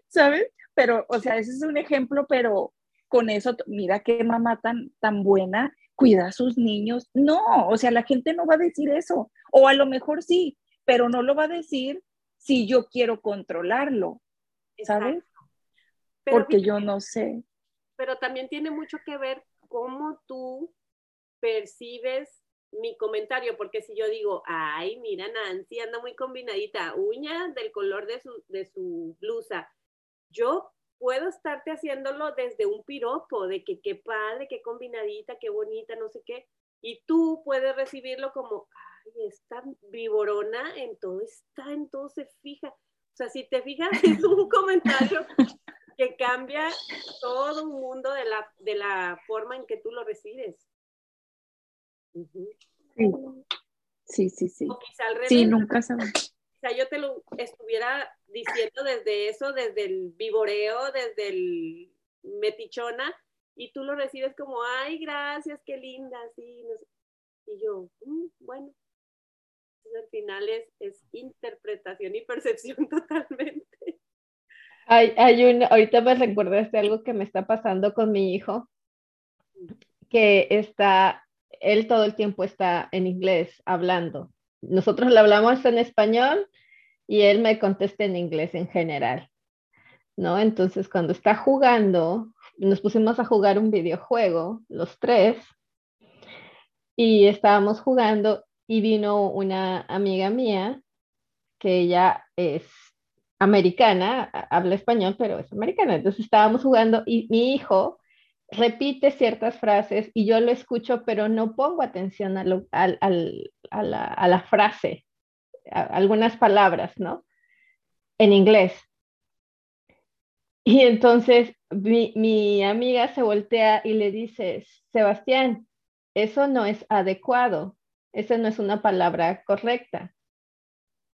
¿sabes? Pero, o sea, ese es un ejemplo, pero con eso, mira qué mamá tan, tan buena, cuida a sus niños. No, o sea, la gente no va a decir eso. O a lo mejor sí, pero no lo va a decir si yo quiero controlarlo, ¿sabes? Porque yo no sé pero también tiene mucho que ver cómo tú percibes mi comentario, porque si yo digo, ay, mira, Nancy anda muy combinadita, uña del color de su, de su blusa, yo puedo estarte haciéndolo desde un piropo, de que qué padre, qué combinadita, qué bonita, no sé qué, y tú puedes recibirlo como, ay, esta viborona en todo está, en todo se fija. O sea, si te fijas, es un comentario que cambia todo un mundo de la, de la forma en que tú lo recibes. Sí, sí, sí. O quizá al revés. Sí, nunca sea, yo te lo estuviera diciendo desde eso, desde el vivoreo, desde el metichona, y tú lo recibes como, ay, gracias, qué linda, sí. Y yo, mm, bueno, al final es, es interpretación y percepción totalmente. Hay, hay un, ahorita me recordaste algo que me está pasando con mi hijo, que está, él todo el tiempo está en inglés hablando. Nosotros le hablamos en español y él me contesta en inglés en general, ¿no? Entonces, cuando está jugando, nos pusimos a jugar un videojuego, los tres, y estábamos jugando y vino una amiga mía que ella es americana, habla español, pero es americana. Entonces estábamos jugando y mi hijo repite ciertas frases y yo lo escucho, pero no pongo atención a, la, frase, a algunas palabras, ¿no? En inglés. Y entonces mi, mi amiga se voltea y le dice, Sebastián, eso no es adecuado, esa no es una palabra correcta.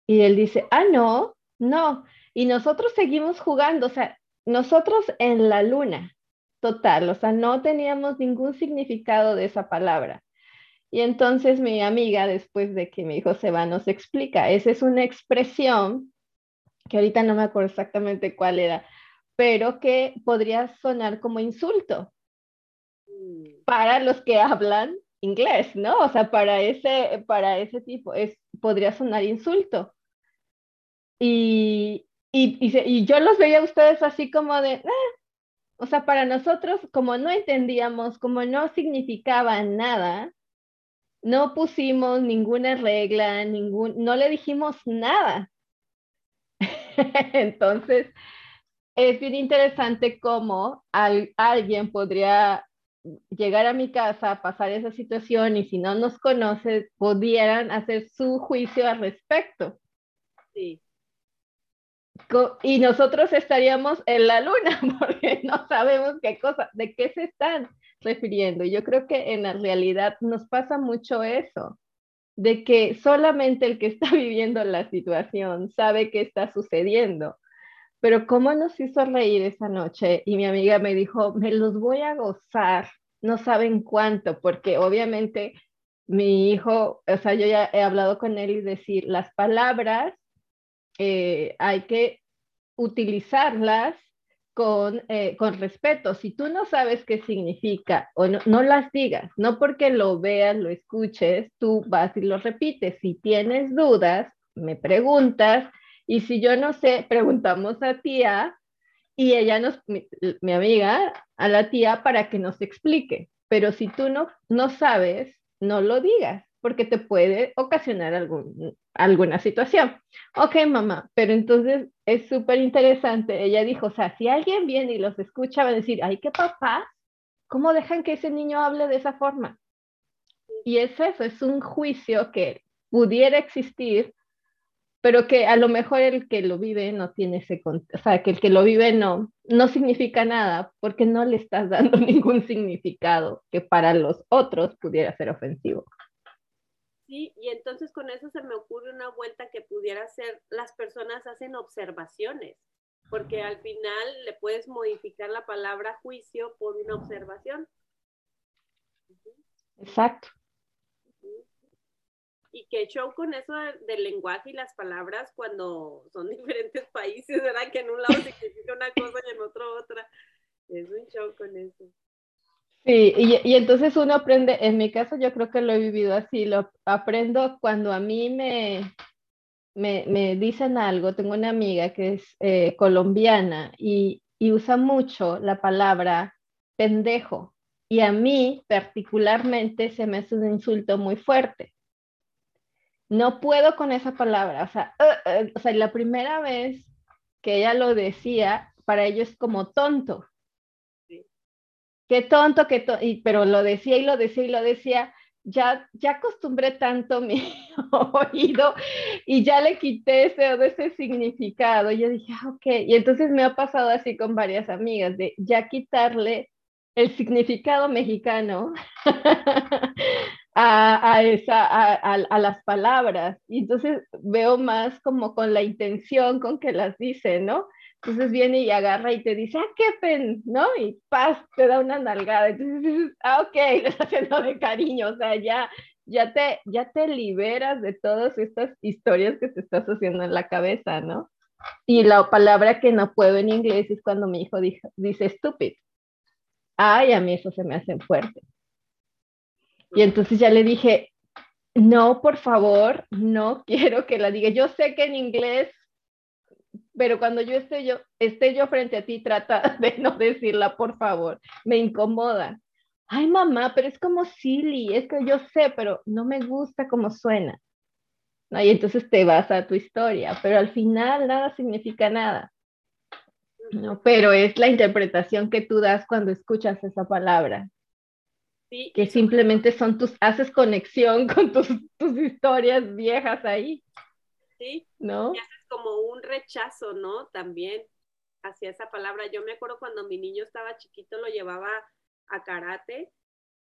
Y él dice, ah, no, no, y nosotros seguimos jugando, o sea, nosotros en la luna, total, o sea, no teníamos ningún significado de esa palabra. Y entonces mi amiga, después de que mi hijo se va, nos explica, esa es una expresión que ahorita no me acuerdo exactamente cuál era, pero que podría sonar como insulto mm. para los que hablan inglés, ¿no? O sea, para ese, para ese tipo, es, podría sonar insulto. Y, y, y, yo los veía a ustedes así como de, ah", o sea, para nosotros, como no entendíamos, como no significaba nada, no pusimos ninguna regla, ningún, no le dijimos nada. Entonces, es bien interesante cómo alguien podría llegar a mi casa, pasar esa situación y si no nos conoce, pudieran hacer su juicio al respecto. Sí. Y nosotros estaríamos en la luna porque no sabemos qué cosa, de qué se están refiriendo. Yo creo que en la realidad nos pasa mucho eso, de que solamente el que está viviendo la situación sabe qué está sucediendo. Pero cómo nos hizo reír esa noche y mi amiga me dijo, me los voy a gozar, no saben cuánto, porque obviamente mi hijo, o sea, yo ya he hablado con él y decir, las palabras eh, hay que utilizarlas con, eh, con respeto. Si tú no sabes qué significa o no, no, las digas, no porque lo veas, lo escuches, tú vas y lo repites. Si tienes dudas, me preguntas y si yo no sé, preguntamos a tía y ella nos, mi, amiga, a la tía para que nos explique. Pero si tú no, no sabes, no lo digas, porque te puede ocasionar algún, alguna situación. Ok, mamá, pero entonces es súper interesante. Ella dijo, o sea, si alguien viene y los escucha, va a decir, ay, qué papá, ¿cómo dejan que ese niño hable de esa forma? Y es eso, es un juicio que pudiera existir pero que a lo mejor el que lo vive no tiene ese, o sea, que el que lo vive no, no significa nada porque no le estás dando ningún significado que para los otros pudiera ser ofensivo. Sí, y entonces con eso se me ocurre una vuelta que pudiera ser, las personas hacen observaciones, porque al final le puedes modificar la palabra juicio por una observación. Exacto y qué show con eso del lenguaje y las palabras cuando son diferentes países, ¿verdad? Que en un lado significa una cosa y en otro otra. Es un show con eso. Sí, y, entonces uno aprende, en mi caso yo creo que lo he vivido así, lo aprendo cuando a mí me, me, me dicen algo, tengo una amiga que es eh, colombiana y, y usa mucho la palabra pendejo y a mí particularmente se me hace un insulto muy fuerte no puedo con esa palabra. O sea, uh, uh, o sea, la primera vez que ella lo decía, para ellos es como tonto. Qué tonto, qué tonto. pero lo decía y lo decía y lo decía. Ya, ya acostumbré tanto mi oído y ya le quité ese, significado. Yo dije, ah, ok. Y entonces me ha pasado así con varias amigas, de ya quitarle el significado mexicano a, esa, a, las palabras. Y entonces veo más como con la intención con que las dice, ¿no? Entonces viene y agarra y te dice, ah, qué pen, ¿no? Y paz, te da una nalgada. Entonces dices, ah, ok, le está haciendo de cariño, o sea, ya, ya, te, ya te liberas de todas estas historias que te estás haciendo en la cabeza, ¿no? Y la palabra que no puedo en inglés es cuando mi hijo dice stupid. Ay, a mí eso se me hace fuerte. Y entonces ya le dije, no, por favor, no quiero que la diga. Yo sé que en inglés, pero cuando yo esté yo, esté yo frente a ti, trata de no decirla, por favor. Me incomoda. Ay, mamá, pero es como silly, es que yo sé, pero no me gusta cómo suena. Y entonces te vas a tu historia, pero al final nada significa nada. No, pero es la interpretación que tú das cuando escuchas esa palabra que simplemente son tus, haces conexión con tus, tus historias viejas ahí. Sí, ¿no? Y haces como un rechazo, ¿no? También hacia esa palabra. Yo me acuerdo cuando mi niño estaba chiquito, lo llevaba a karate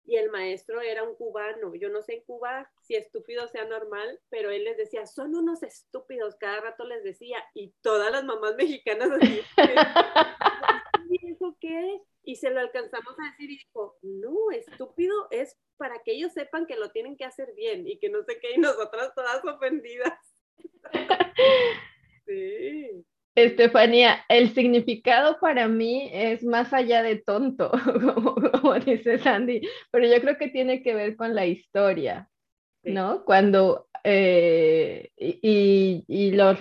y el maestro era un cubano. Yo no sé en Cuba si estúpido sea normal, pero él les decía, son unos estúpidos, cada rato les decía, y todas las mamás mexicanas así, ¿y eso qué? Y se lo alcanzamos a decir y dijo, no, estúpido es para que que ellos sepan que lo tienen que hacer bien y que no sé qué, y nosotras todas ofendidas. sí. Estefanía, el significado para mí es más allá de tonto, como, dice Sandy, pero yo creo que tiene que ver con la historia, ¿no? Cuando, eh, y, y, y, la,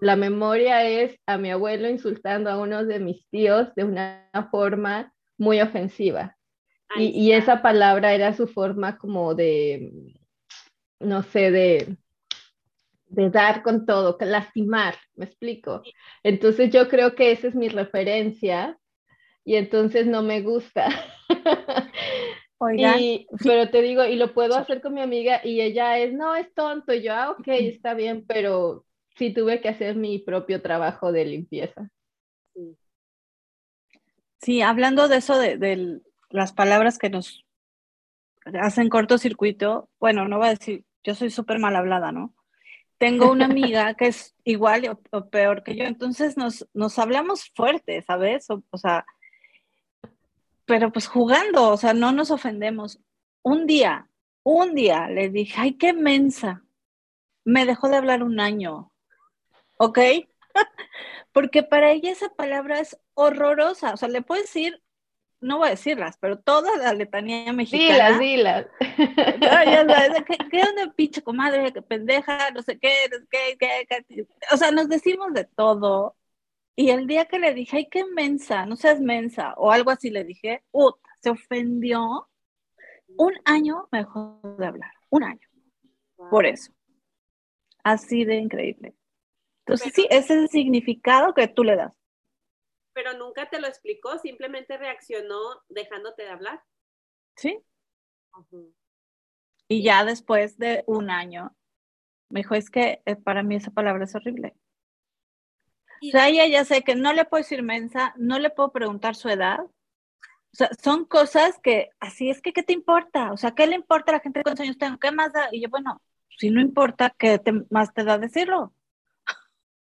la, memoria es a mi abuelo insultando a uno de mis tíos de una forma muy ofensiva. Y, y, esa palabra era su forma como de, no sé, de de dar con todo, lastimar, me explico. Entonces yo creo que esa es mi referencia y entonces no me gusta. pero te digo, y lo puedo hacer con mi amiga y ella es, no, es tonto, y yo, ah, ok, está bien, pero sí tuve que hacer mi propio trabajo de limpieza. Sí, hablando de eso, de, de las palabras que nos hacen cortocircuito, bueno, no voy a decir, yo soy súper mal hablada, ¿no? Tengo una amiga que es igual o, peor que yo, entonces nos, nos hablamos fuerte, ¿sabes? O, sea, pero pues jugando, o sea, no nos ofendemos. Un día, un día le dije, ay, qué mensa. Me dejó de hablar un año, ¿ok? Porque para ella esa palabra es horrorosa, o sea, le puedes decir no voy a decirlas, pero toda la letanía mexicana. Dilas, dilas. ya sabes, ¿qué, ¿qué, onda, pinche comadre? ¿Qué pendeja? No sé qué, no sé qué, qué, O sea, nos decimos de todo. Y el día que le dije, ay, qué mensa, no seas mensa, o algo así le dije, puta, se ofendió. Un año me dejó de hablar, un año. Por eso. Así de increíble. Entonces, sí, ese es el significado que tú le das pero nunca te lo explicó, simplemente reaccionó dejándote de hablar. Sí. Y ya después de un año, me dijo, es que eh, para mí esa palabra es horrible. o sea, ella ya sé que no le puedo decir mensa, no le puedo preguntar su edad. O sea, son cosas que, así es que, ¿qué te importa? O sea, ¿qué le importa a la gente cuántos años tengo? ¿Qué más da? Y yo, bueno, si no importa, ¿qué más te da decirlo?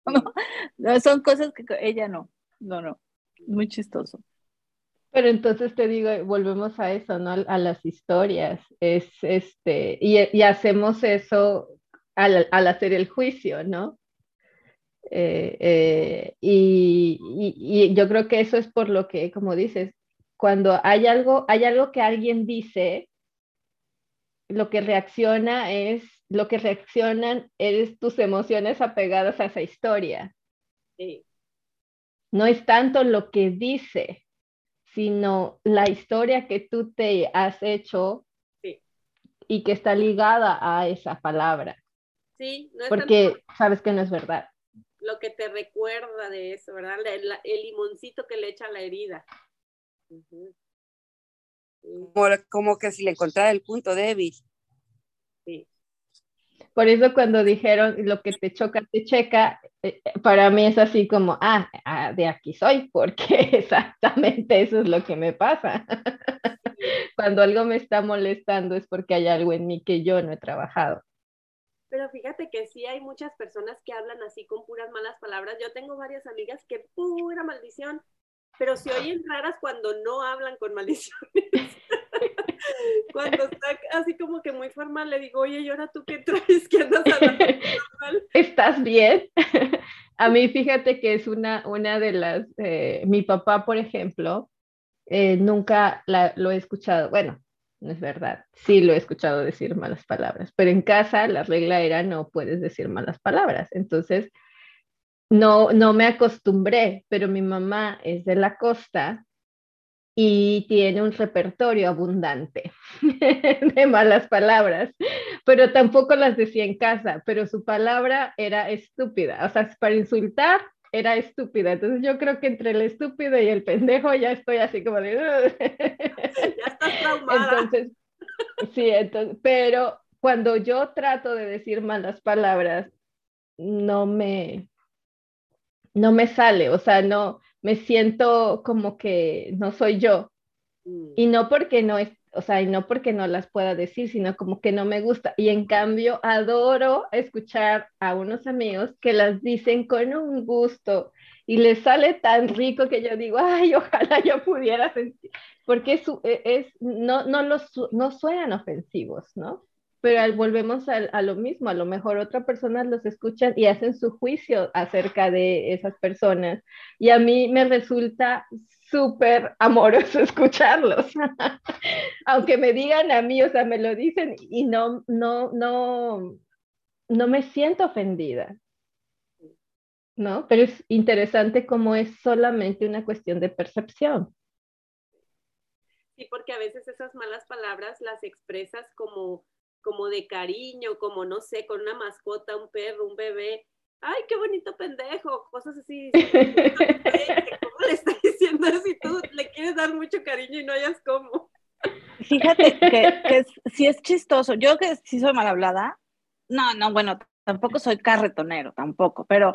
son cosas que ella no no, no, muy chistoso. Pero entonces te digo, volvemos a eso, ¿no? A las historias. Es este, y, hacemos eso al, hacer el juicio, ¿no? Eh, eh, y, y, yo creo que eso es por lo que, como dices, cuando hay algo, hay algo que alguien dice, lo que reacciona es, lo que reaccionan es tus emociones apegadas a esa historia. Sí no es tanto lo que dice, sino la historia que tú te has hecho y que está ligada a esa palabra. Sí, no es porque sabes que no es verdad. Lo que te recuerda de eso, ¿verdad? El, limoncito que le echa a la herida. como, que si le encontrara el punto débil. Sí. Por eso cuando dijeron lo que te choca, te checa, eh, para mí es así como, ah, ah, de aquí soy, porque exactamente eso es lo que me pasa. cuando algo me está molestando es porque hay algo en mí que yo no he trabajado. Pero fíjate que sí hay muchas personas que hablan así con puras malas palabras. Yo tengo varias amigas que pura maldición, pero se oyen raras cuando no hablan con maldiciones. cuando está así como que muy formal, le digo, oye, ¿y ahora tú qué traes? ¿Qué andas hablando ¿Estás bien? A mí fíjate que es una, una de las, eh, mi papá, por ejemplo, eh, nunca lo he escuchado, bueno, no es verdad, sí lo he escuchado decir malas palabras, pero en casa la regla era no puedes decir malas palabras. Entonces, no, no me acostumbré, pero mi mamá es de la costa y tiene un repertorio abundante de malas palabras, pero tampoco las decía en casa, pero su palabra era estúpida, o sea, para insultar era estúpida. Entonces yo creo que entre el estúpido y el pendejo ya estoy así como de... ya estás traumada. Entonces, sí, entonces, pero cuando yo trato de decir malas palabras, no me, no me sale, o sea, no, me siento como que no soy yo. Mm. Y no porque no es, o sea, y no porque no las pueda decir, sino como que no me gusta. Y en cambio, adoro escuchar a unos amigos que las dicen con un gusto y les sale tan rico que yo digo, ay, ojalá yo pudiera sentir, porque es, es no, no, los, no suenan ofensivos, ¿no? Pero volvemos a, lo mismo, a lo mejor otras personas los escuchan y hacen su juicio acerca de esas personas. Y a mí me resulta súper amoroso escucharlos. Aunque me digan a mí, o sea, me lo dicen y no, no, no, no me siento ofendida. ¿No? Pero es interesante cómo es solamente una cuestión de percepción. Sí, porque a veces esas malas palabras las expresas como, como de cariño, como no sé, con una mascota, un perro, un bebé. Ay, qué bonito pendejo, cosas así. ¿Cómo le estás diciendo si tú le quieres dar mucho cariño y no hayas cómo? Fíjate que, que si es chistoso. Yo que sí soy mal hablada, no, no, bueno, tampoco soy carretonero, tampoco, pero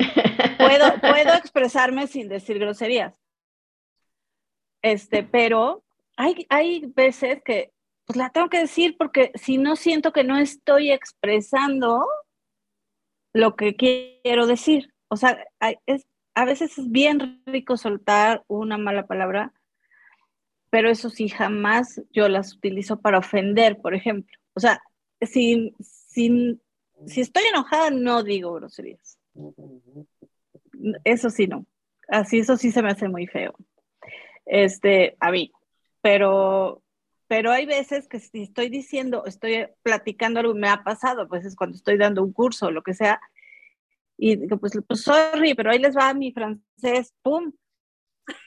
puedo, puedo expresarme sin decir groserías. Este, pero hay, hay veces que pues la tengo que decir porque si no siento que no estoy expresando lo que quiero decir. O sea, es, a veces es bien rico soltar una mala palabra, pero eso sí, jamás yo las utilizo para ofender, por ejemplo. O sea, si, si, si estoy enojada, no digo groserías. Eso sí, no. Así, eso sí se me hace muy feo. Este, a mí pero, pero hay veces que si estoy diciendo, estoy platicando algo, me ha pasado, pues es cuando estoy dando un curso o lo que sea, y digo, pues, pues sorry, pero ahí les va mi francés, ¡pum!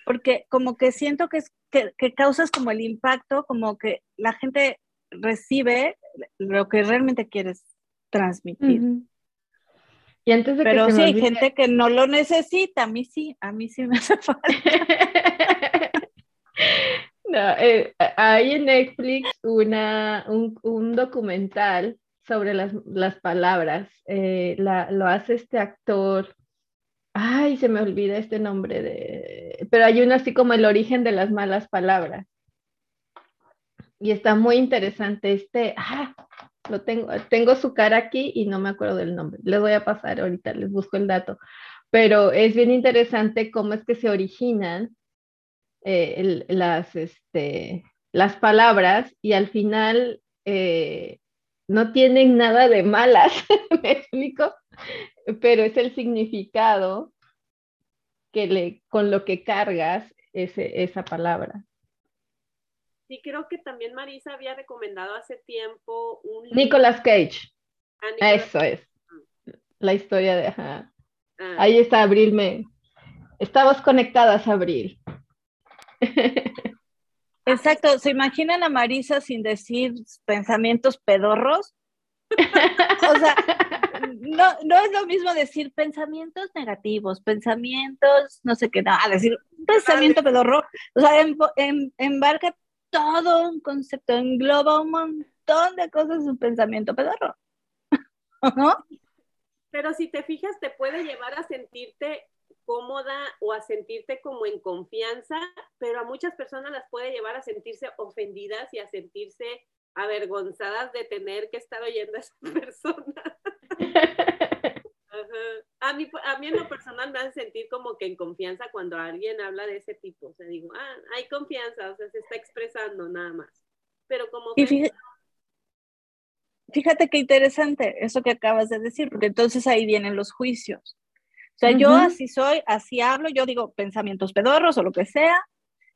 Porque como que siento que, es, que, que causas como el impacto, como que la gente recibe lo que realmente quieres transmitir. Y antes de Pero sí, hay gente que no lo necesita, a mí sí, a mí sí me hace falta. No, eh, hay en Netflix una, un, documental sobre las, palabras. Eh, lo hace este actor. Ay, se me olvida este nombre de. Pero hay uno así como el origen de las malas palabras. Y está muy interesante. Este, ah, lo tengo, tengo su cara aquí y no me acuerdo del nombre. Les voy a pasar ahorita, les busco el dato. Pero es bien interesante cómo es que se originan eh, las, este, las palabras y al final eh, no tienen nada de malas, ¿me explico? Pero es el significado que le, con lo que cargas ese, esa palabra. Sí, creo que también Marisa había recomendado hace tiempo un... Nicolas Cage. Ah, Eso es. Ah. La historia de... Ajá. Ah. Ahí está Abril. Me... Estamos conectadas, Abril. Exacto, ¿se imaginan a Marisa sin decir pensamientos pedorros? o sea, no, no es lo mismo decir pensamientos negativos, pensamientos, no sé qué, nada, decir un pensamiento pedorro, o sea, embarca todo un concepto, engloba un montón de cosas un pensamiento pedorro. ¿No? Pero si te fijas, te puede llevar a sentirte cómoda o a sentirte como en confianza, pero a muchas personas las puede llevar a sentirse ofendidas y a sentirse avergonzadas de tener que estar oyendo a esa persona. A, mí, a mí en lo personal me hace sentir como que en confianza cuando alguien habla de ese tipo. O sea, digo, ah, hay confianza, o sea, se está expresando nada más. Pero como... fíjate, fíjate qué interesante eso que acabas de decir, porque entonces ahí vienen los juicios. O sea, yo así soy, así hablo, yo digo pensamientos pedorros o lo que sea,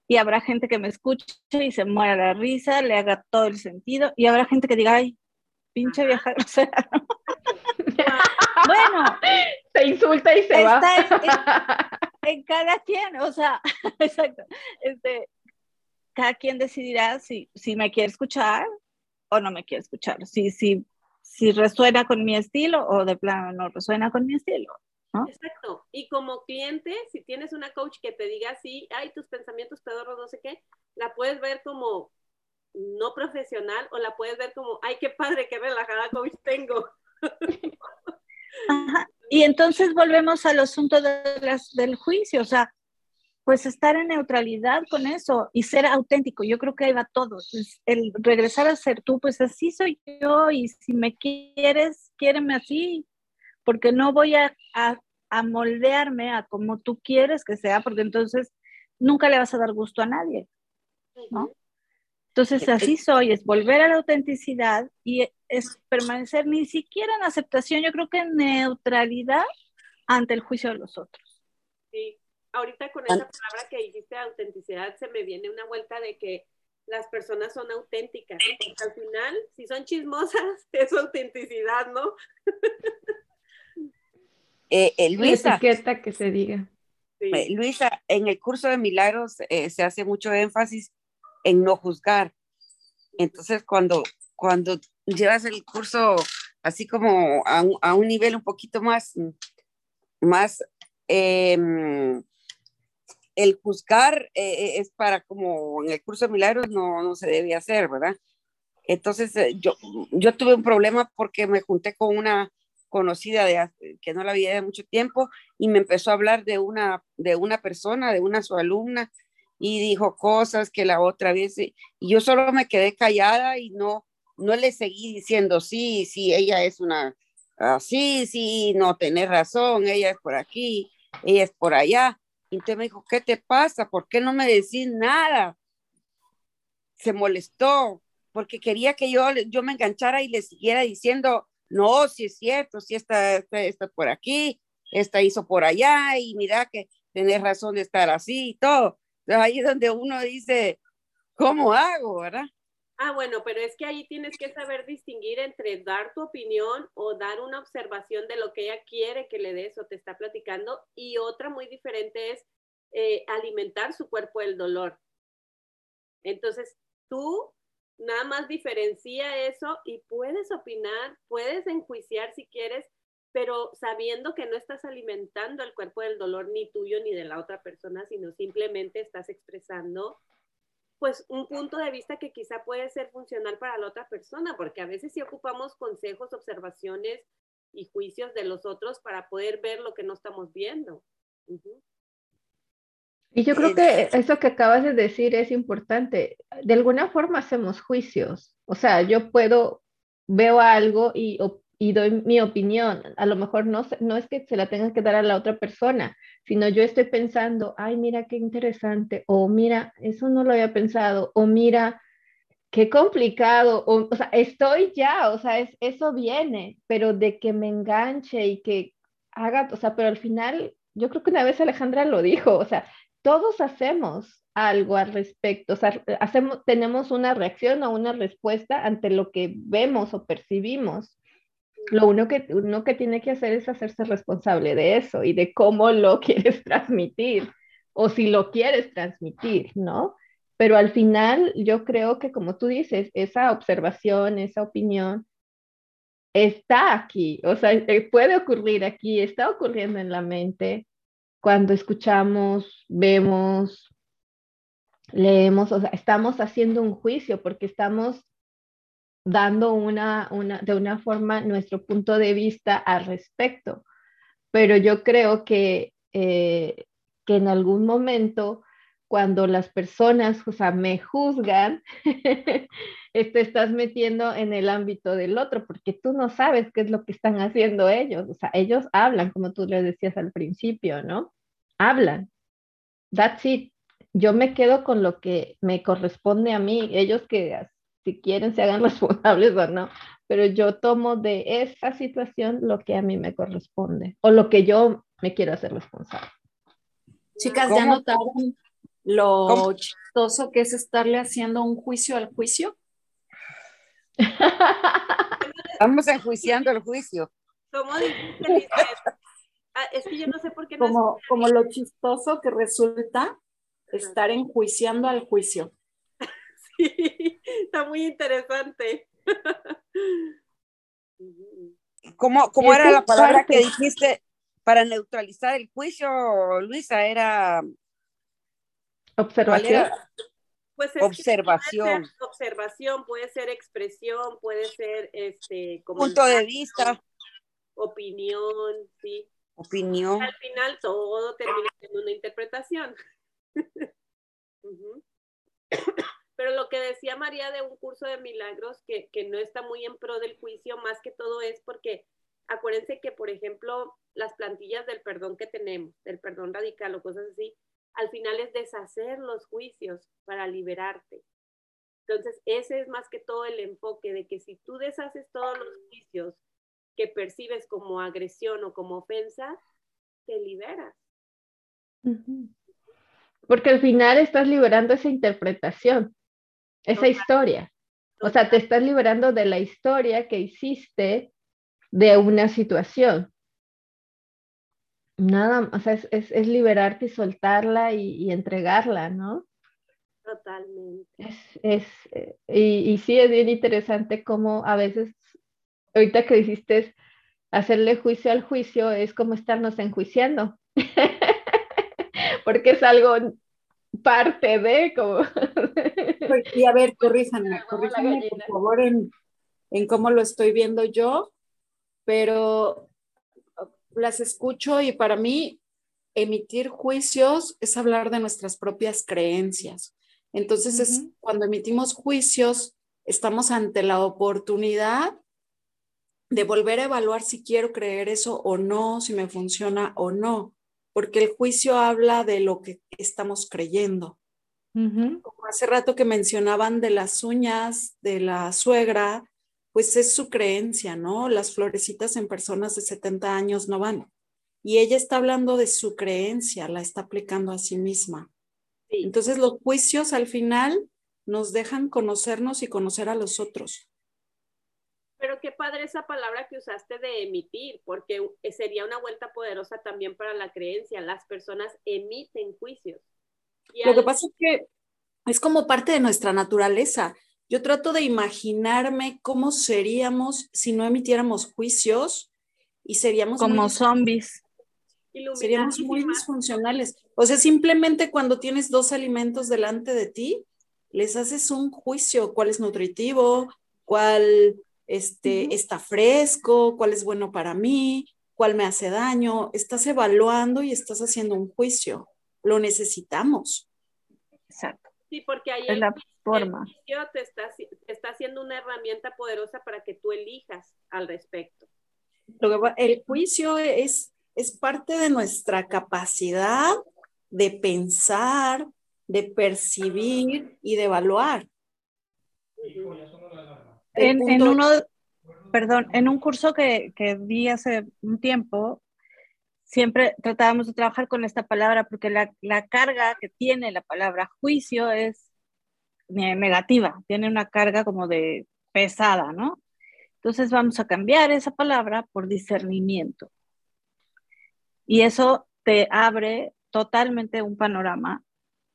y habrá gente que me escuche y se muera la risa, le haga todo el sentido, y habrá gente que diga, ay, pinche vieja sea, bueno. Se insulta y se va. En, cada quien, o sea, exacto. Este, cada quien decidirá si, si me quiere escuchar o no me quiere escuchar, si, si, si resuena con mi estilo o de plano no resuena con mi estilo. Exacto. Y como cliente, si tienes una coach que te diga así, ay, tus pensamientos pedorros, no sé qué, la puedes ver como no profesional o la puedes ver como, ay, qué padre, qué relajada coach tengo. Y entonces volvemos al asunto de las, del juicio, o sea, pues estar en neutralidad con eso y ser auténtico. Yo creo que ahí va todo. el regresar a ser tú, pues así soy yo y si me quieres, quiéreme así, porque no voy a, a, a moldearme a como tú quieres que sea, porque entonces nunca le vas a dar gusto a nadie, ¿no? Entonces así soy, es volver a la autenticidad y es permanecer ni siquiera en aceptación, yo creo que en neutralidad ante el juicio de los otros. Sí, ahorita con esa palabra que dijiste autenticidad se me viene una vuelta de que las personas son auténticas. Porque al final, si son chismosas, es autenticidad, ¿no? Eh, eh, Luisa. etiqueta que se diga. Eh, Luisa, en el curso de milagros eh, se hace mucho énfasis en no juzgar. Entonces, cuando, cuando llevas el curso así como a, a un nivel un poquito más, más em, el juzgar eh, es para como en el curso de milagros no, no se debe hacer, ¿verdad? Entonces eh, yo, yo tuve un problema porque me junté con una conocida de, que no la había de mucho tiempo y me empezó a hablar de una, de una persona, de una su alumna y dijo cosas que la otra vez y yo solo me quedé callada y no, no le seguí diciendo sí, sí, ella es una, así, ah, sí, no, tenés razón, ella es por aquí, ella es por allá y entonces me dijo, ¿qué te pasa? ¿Por qué no me decís nada? Se molestó porque quería que yo, yo me enganchara y le siguiera diciendo, no, si es cierto, si está, está, por aquí, esta hizo por allá y mira que tenés razón de estar así y todo. Entonces ahí es donde uno dice, ¿cómo hago, verdad? Ah, bueno, pero es que ahí tienes que saber distinguir entre dar tu opinión o dar una observación de lo que ella quiere que le des o te está platicando y otra muy diferente es eh, alimentar su cuerpo del dolor. Entonces, tú nada más diferencia eso y puedes opinar, puedes enjuiciar si quieres, pero sabiendo que no estás alimentando el cuerpo del dolor ni tuyo ni de la otra persona, sino simplemente estás expresando pues un punto de vista que quizá puede ser funcional para la otra persona, porque a veces sí ocupamos consejos, observaciones y juicios de los otros para poder ver lo que no estamos viendo. Y yo creo que eso que acabas de decir es importante. De alguna forma hacemos juicios. O sea, yo puedo, veo algo y, y doy mi opinión. A lo mejor no, no es que se la tenga que dar a la otra persona, sino yo estoy pensando, ay, mira qué interesante, o mira, eso no lo había pensado, o mira, qué complicado, o, o sea, estoy ya, o sea, es, eso viene, pero de que me enganche y que haga, o sea, pero al final, yo creo que una vez Alejandra lo dijo, o sea, todos hacemos algo al respecto, o sea, hacemos, tenemos una reacción o una respuesta ante lo que vemos o percibimos. Lo uno que, uno que tiene que hacer es hacerse responsable de eso y de cómo lo quieres transmitir o si lo quieres transmitir, ¿no? Pero al final yo creo que como tú dices, esa observación, esa opinión está aquí, o sea, eh, puede ocurrir aquí, está ocurriendo en la mente cuando escuchamos, vemos, leemos, o sea, estamos haciendo un juicio porque estamos dando una, una, de una forma nuestro punto de vista al respecto. Pero yo creo que, eh, que en algún momento, cuando las personas, o sea, me juzgan, te estás metiendo en el ámbito del otro, porque tú no sabes qué es lo que están haciendo ellos. O sea, ellos hablan, como tú les decías al principio, ¿no? Hablan. That's it. Yo me quedo con lo que me corresponde a mí. Ellos que si quieren se hagan responsables o no, pero yo tomo de esa situación lo que a mí me corresponde o lo que yo me quiero hacer responsable. Chicas, ¿ya notaron lo chistoso que es estarle haciendo un juicio al juicio? Estamos enjuiciando el juicio. ¿Cómo ah, es que yo no sé por qué. Como, como lo chistoso que resulta estar enjuiciando al juicio. está muy interesante. ¿Cómo, cómo era la palabra que dijiste para neutralizar el juicio, Luisa? Era... Observación. Pues observación. observación, puede ser expresión, puede ser este punto de vista, opinión, sí opinión. Al final todo termina siendo una interpretación. Pero lo que decía María de un curso de milagros que, que no está muy en pro del juicio, más que todo es porque acuérdense que, por ejemplo, las plantillas del perdón que tenemos, del perdón radical o cosas así, al final es deshacer los juicios para liberarte. Entonces, ese es más que todo el enfoque de que si tú deshaces todos los juicios que percibes como agresión o como ofensa, te liberas. Porque al final estás liberando esa interpretación, esa historia. O sea, te estás liberando de la historia que hiciste de una situación. Nada, o sea, es, es, liberarte y soltarla y, entregarla, ¿no? Totalmente. Es, es eh, y, y, sí es bien interesante cómo a veces, ahorita que dijiste hacerle juicio al juicio, es como estarnos enjuiciando. Porque es algo parte de como... y a ver, corríjanme, corríjanme por favor en, en cómo lo estoy viendo yo pero las escucho y para mí emitir juicios es hablar de nuestras propias creencias. Entonces, es, cuando emitimos juicios, estamos ante la oportunidad de volver a evaluar si quiero creer eso o no, si me funciona o no, porque el juicio habla de lo que estamos creyendo. Como hace rato que mencionaban de las uñas de la suegra, pues es su creencia, ¿no? Las florecitas en personas de 70 años no van. Y ella está hablando de su creencia, la está aplicando a sí misma. Entonces los juicios al final nos dejan conocernos y conocer a los otros. Pero qué padre esa palabra que usaste de emitir, porque sería una vuelta poderosa también para la creencia. Las personas emiten juicios. Lo que pasa es que es como parte de nuestra naturaleza. Yo trato de imaginarme cómo seríamos si no emitiéramos juicios y seríamos como zombies. Seríamos muy disfuncionales. O sea, simplemente cuando tienes dos alimentos delante de ti, les haces un juicio, cuál es nutritivo, cuál este, está fresco, cuál es bueno para mí, cuál me hace daño. Estás evaluando y estás haciendo un juicio. Lo necesitamos. Exacto. Sí, porque ahí es la forma. El te está, te está haciendo una herramienta poderosa para que tú elijas al respecto. El juicio es, es parte de nuestra capacidad de pensar, de percibir y de evaluar. En, en uno, perdón, en un curso que, que vi hace un tiempo, siempre tratábamos de trabajar con esta palabra porque la, la carga que tiene la palabra juicio es negativa, tiene una carga como de pesada, ¿no? Entonces vamos a cambiar esa palabra por discernimiento. Y eso te abre totalmente un panorama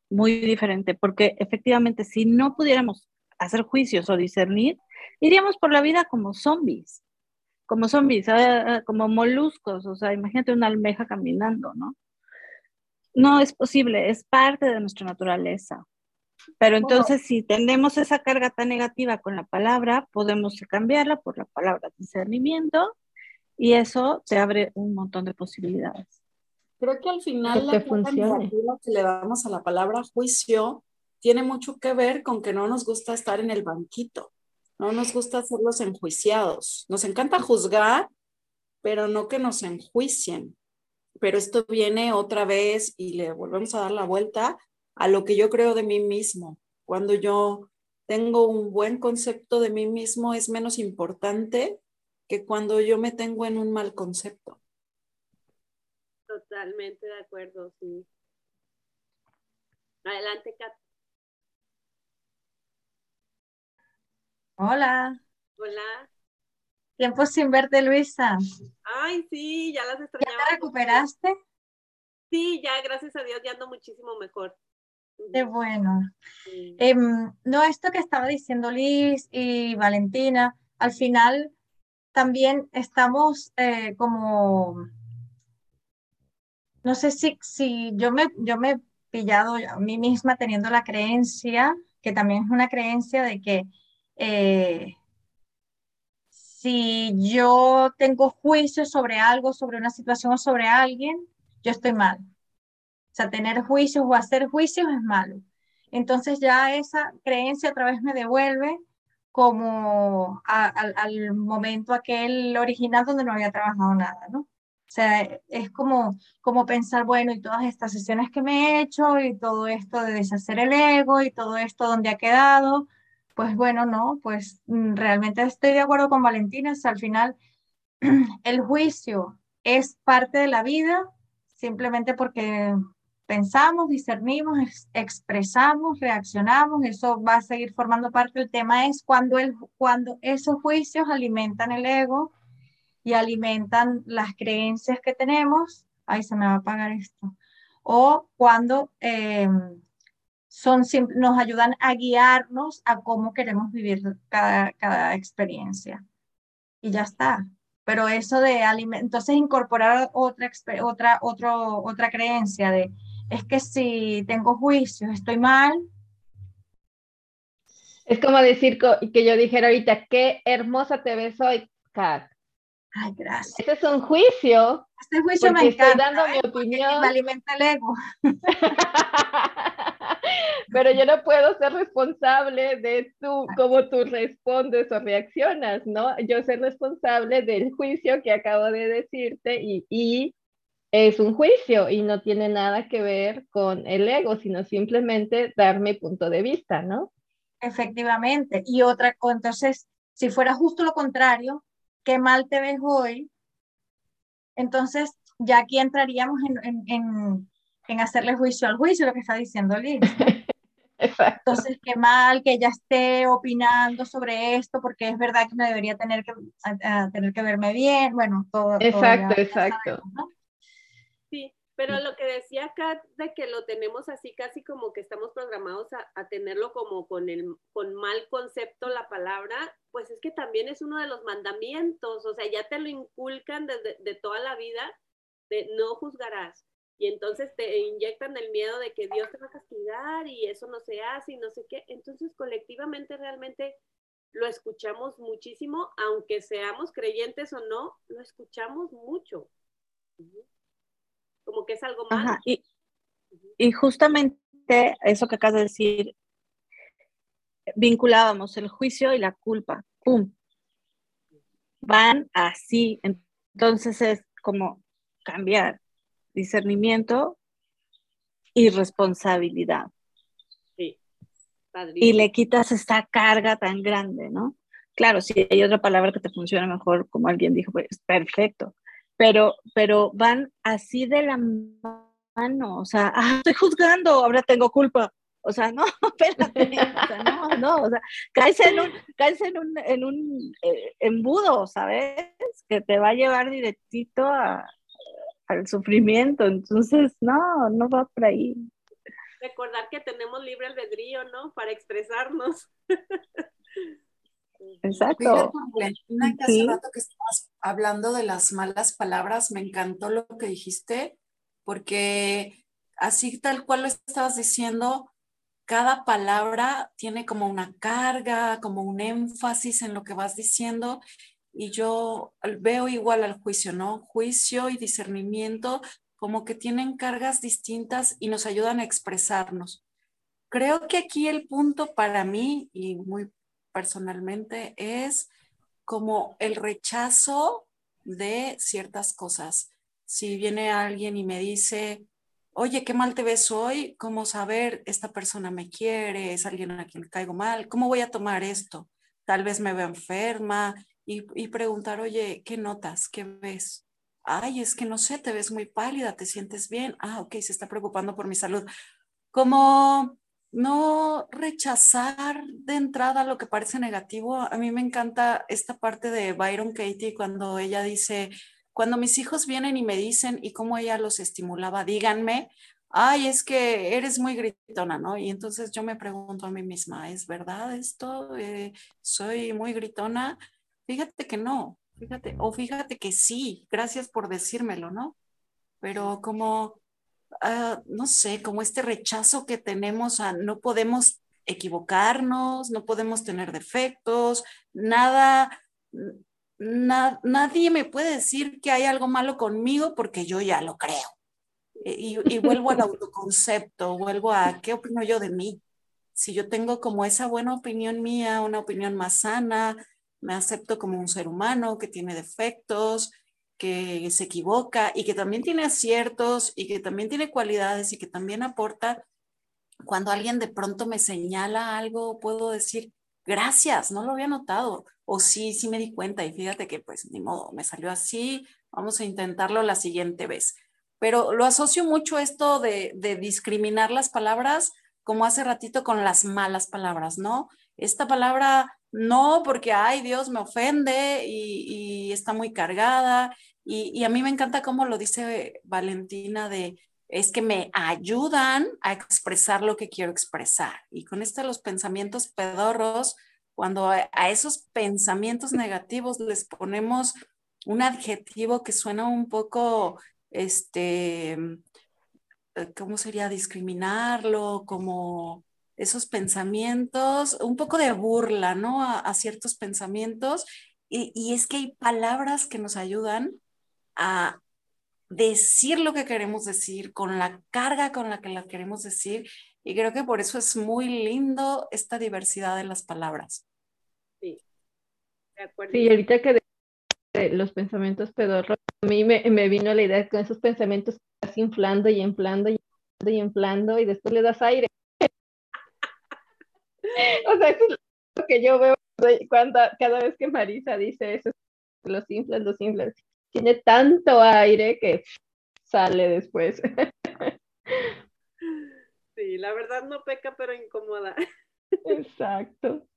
muy diferente, porque efectivamente si no pudiéramos hacer juicios o discernir, iríamos por la vida como zombies como zombies, ah, ah, como moluscos, o sea, imagínate una almeja caminando, ¿no? No es posible, es parte de nuestra naturaleza. Pero entonces, si tenemos esa carga tan negativa con la palabra, podemos cambiarla por la palabra discernimiento y eso te abre un montón de posibilidades. Creo que al final la carga que le damos a la palabra juicio tiene mucho que ver con que no nos gusta estar en el banquito. No nos gusta hacerlos enjuiciados. Nos encanta juzgar, pero no que nos enjuicien. Pero esto viene otra vez y le volvemos a dar la vuelta a lo que yo creo de mí mismo. Cuando yo tengo un buen concepto de mí mismo es menos importante que cuando yo me tengo en un mal concepto. Totalmente de acuerdo, sí. Adelante, Kat. Hola. Hola. Tiempo sin verte, Luisa. Ay, sí, ya las extrañaba. ¿Ya te recuperaste? Sí, ya, gracias a Dios, ya ando muchísimo mejor. Qué bueno. Em, no, esto que estaba diciendo Liz y Valentina, al final también estamos eh, como, no sé si, si yo, me, yo me he pillado a mí misma teniendo la creencia, que también es una creencia de que eh, si yo tengo juicios sobre algo, sobre una situación o sobre alguien, yo estoy mal. O sea, tener juicios o hacer juicios es malo. Entonces ya esa creencia otra vez me devuelve como al momento aquel original donde no había trabajado nada, ¿no? O sea, es como, como pensar, bueno, y todas estas sesiones que me he hecho y todo esto de deshacer el ego y todo esto donde ha quedado, pues bueno, no, pues mm, realmente estoy de acuerdo con Valentina, al final el juicio es parte de la vida simplemente porque pensamos, discernimos, expresamos, reaccionamos, eso va a seguir formando parte. del tema es cuando, el, cuando esos juicios alimentan el ego y alimentan las creencias que tenemos, ay, se me va a apagar esto, o cuando em, son, nos ayudan a guiarnos a cómo queremos vivir cada, cada experiencia. Y ya está. Pero eso de entonces incorporar otra, otra, otro, otra creencia de, es que si tengo juicios, estoy mal. Es como decir que yo dijera ahorita, qué hermosa te ves hoy, Kat. Ay, gracias. Este es un juicio. Este juicio me encanta. Estoy dando mi ¿eh? opinión. Me alimenta el ego. Pero yo no puedo ser responsable de tú, cómo tú respondes o reaccionas, ¿no? Yo soy responsable del juicio que acabo de decirte y, es un juicio y no tiene nada que ver con el ego, sino simplemente dar mi punto de vista, ¿no? Efectivamente. Y otra, entonces, si fuera justo lo contrario, qué mal te ves hoy, entonces ya aquí entraríamos en, en, en, hacerle juicio al juicio, lo que está diciendo Liz. Exacto. Entonces, qué mal que ella esté opinando sobre esto, porque es verdad que no debería tener que, tener que verme bien, bueno, todo. Exacto, exacto. Sí, pero lo que decía Kat, de que lo tenemos así casi como que estamos programados a, tenerlo como con, el, con mal concepto la palabra, pues es que también es uno de los mandamientos, o sea, ya te lo inculcan desde de toda la vida de no juzgarás. Y entonces te inyectan el miedo de que Dios te va a castigar y eso no se hace y no sé qué. Entonces colectivamente realmente lo escuchamos muchísimo, aunque seamos creyentes o no, lo escuchamos mucho como que es algo malo. y, y justamente eso que acabas de decir, vinculábamos el juicio y la culpa, ¡pum! Van así, entonces es como cambiar discernimiento y responsabilidad. Sí. Y le quitas esta carga tan grande, ¿no? Claro, si hay otra palabra que te funciona mejor, como alguien dijo, pues perfecto pero, pero van así de la mano, o sea, ah, estoy juzgando, ahora tengo culpa. O sea, no, espérate, o sea, no, no, o sea, caes en un, caes en un, en un eh, embudo, ¿sabes? Que te va a llevar directito a, al sufrimiento, entonces, no, no va por ahí. Recordar que tenemos libre albedrío, ¿no? Para expresarnos. Exacto. Que hace rato que estabas hablando de las malas palabras, me encantó lo que dijiste, porque así tal cual lo estabas diciendo, cada palabra tiene como una carga, como un énfasis en lo que vas diciendo, y yo veo igual al juicio, ¿no? Juicio y discernimiento como que tienen cargas distintas y nos ayudan a expresarnos. Creo que aquí el punto para mí, y muy personalmente es como el rechazo de ciertas cosas. Si viene alguien y me dice, oye, qué mal te ves hoy, ¿cómo saber esta persona me quiere? ¿Es alguien a quien caigo mal? ¿Cómo voy a tomar esto? Tal vez me veo enferma y, y preguntar, oye, ¿qué notas? ¿Qué ves? Ay, es que no sé, te ves muy pálida, te sientes bien. Ah, ok, se está preocupando por mi salud. Como no rechazar de entrada lo que parece negativo. A mí me encanta esta parte de Byron Katie cuando ella dice, cuando mis hijos vienen y me dicen y cómo ella los estimulaba, díganme, ay, es que eres muy gritona, ¿no? Y entonces yo me pregunto a mí misma, ¿es verdad esto? Eh, ¿Soy muy gritona? Fíjate que no, fíjate, o fíjate que sí, gracias por decírmelo, ¿no? Pero como Ah, no sé, como este rechazo que tenemos a no podemos equivocarnos, no podemos tener defectos, nada, nadie me puede decir que hay algo malo conmigo porque yo ya lo creo. E, y, vuelvo al autoconcepto, vuelvo a qué opino yo de mí. si yo tengo como esa buena opinión mía, una opinión más sana, me acepto como un ser humano que tiene defectos, que se equivoca y que también tiene aciertos y que también tiene cualidades y que también aporta. Cuando alguien de pronto me señala algo, puedo decir, gracias, no lo había notado. O sí, sí me di cuenta y fíjate que pues ni modo, me salió así, vamos a intentarlo la siguiente vez. Pero lo asocio mucho esto de, de discriminar las palabras, como hace ratito con las malas palabras, ¿no? Esta palabra no, porque, ay, Dios me ofende y, está muy cargada. Y, a mí me encanta cómo lo dice Valentina de, es que me ayudan a expresar lo que quiero expresar. Y con esto los pensamientos pedorros, cuando a, a esos pensamientos negativos les ponemos un adjetivo que suena un poco, este, ¿cómo sería? Discriminarlo, como esos pensamientos, un poco de burla, ¿no? A, ciertos pensamientos. Y, es que hay palabras que nos ayudan a decir lo que queremos decir, con la carga con la que la queremos decir. Y creo que por eso es muy lindo esta diversidad de las palabras. Sí, de acuerdo. Sí, ahorita que de los pensamientos pedorros, a mí me, me, vino la idea con esos pensamientos que estás inflando y inflando y inflando y inflando y después le das aire o sea, eso es lo que yo veo cuando, cada vez que Marisa dice eso, los inflas, los inflas. Tiene tanto aire que sale después. Sí, la verdad no peca, pero incomoda. Exacto.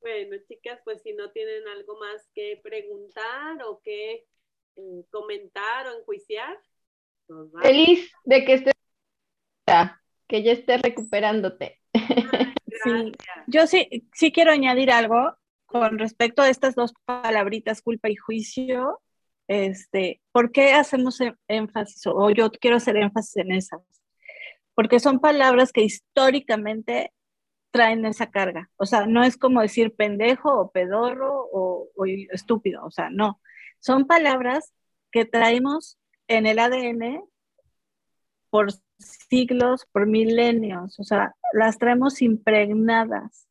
Bueno, chicas, pues si no tienen algo más que preguntar o que eh, comentar o enjuiciar. Pues Feliz de que estés que ya estés recuperándote. sí. Yo sí, sí quiero añadir algo con respecto a estas dos palabritas, culpa y juicio. Este, ¿Por qué hacemos e-, énfasis o yo quiero hacer énfasis en esas? Porque son palabras que históricamente traen esa carga. O sea, no es como decir pendejo o pedorro o, o estúpido. O sea, no. Son palabras que traemos en el ADN por siglos, por milenios, o sea, las traemos impregnadas,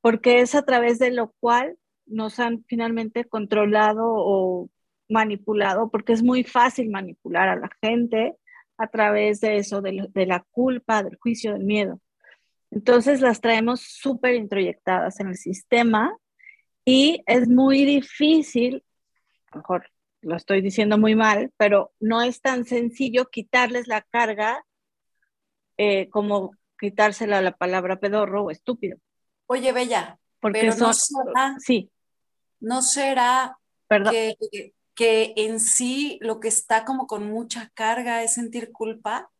porque es a través de lo cual nos han finalmente controlado o manipulado, porque es muy fácil manipular a la gente a través de eso, de, la culpa, del juicio, del miedo. Entonces las traemos súper introyectadas en el sistema y es muy difícil, mejor lo estoy diciendo muy mal, pero no es tan sencillo quitarles la carga eh, como quitársela a la palabra pedorro o estúpido. Oye, Bella, porque pero no será, sí. no será que, que en sí lo que está como con mucha carga es sentir culpa,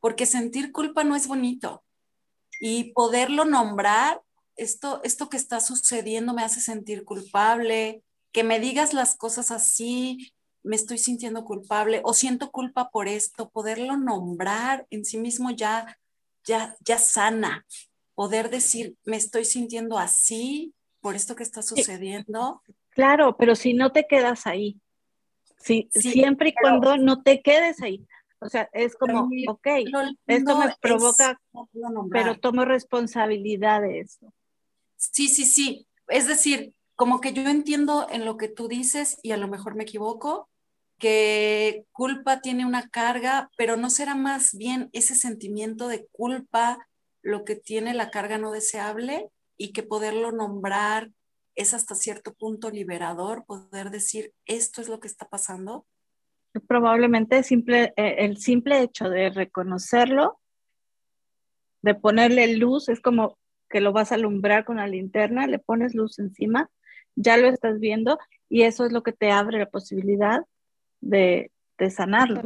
porque sentir culpa no es bonito. Y poderlo nombrar, esto, esto que está sucediendo me hace sentir culpable, que me digas las cosas así, me estoy sintiendo culpable o siento culpa por esto, poderlo nombrar en sí mismo ya, ya, ya sana, poder decir, me estoy sintiendo así por esto que está sucediendo. Claro, pero si no te quedas ahí, si, siempre y cuando no te quedes ahí. O sea, es como, ok, esto me provoca, pero tomo responsabilidad de eso. Sí, sí, sí. Es decir, como que yo entiendo en lo que tú dices y a lo mejor me equivoco, que culpa tiene una carga, pero no será más bien ese sentimiento de culpa lo que tiene la carga no deseable y que poderlo nombrar es hasta cierto punto liberador, poder decir esto es lo que está pasando. Probablemente eh, el simple hecho de reconocerlo, de ponerle luz, es como que lo vas a alumbrar con la linterna, le pones luz encima ya lo estás viendo y eso es lo que te abre la posibilidad de, de sanarlo.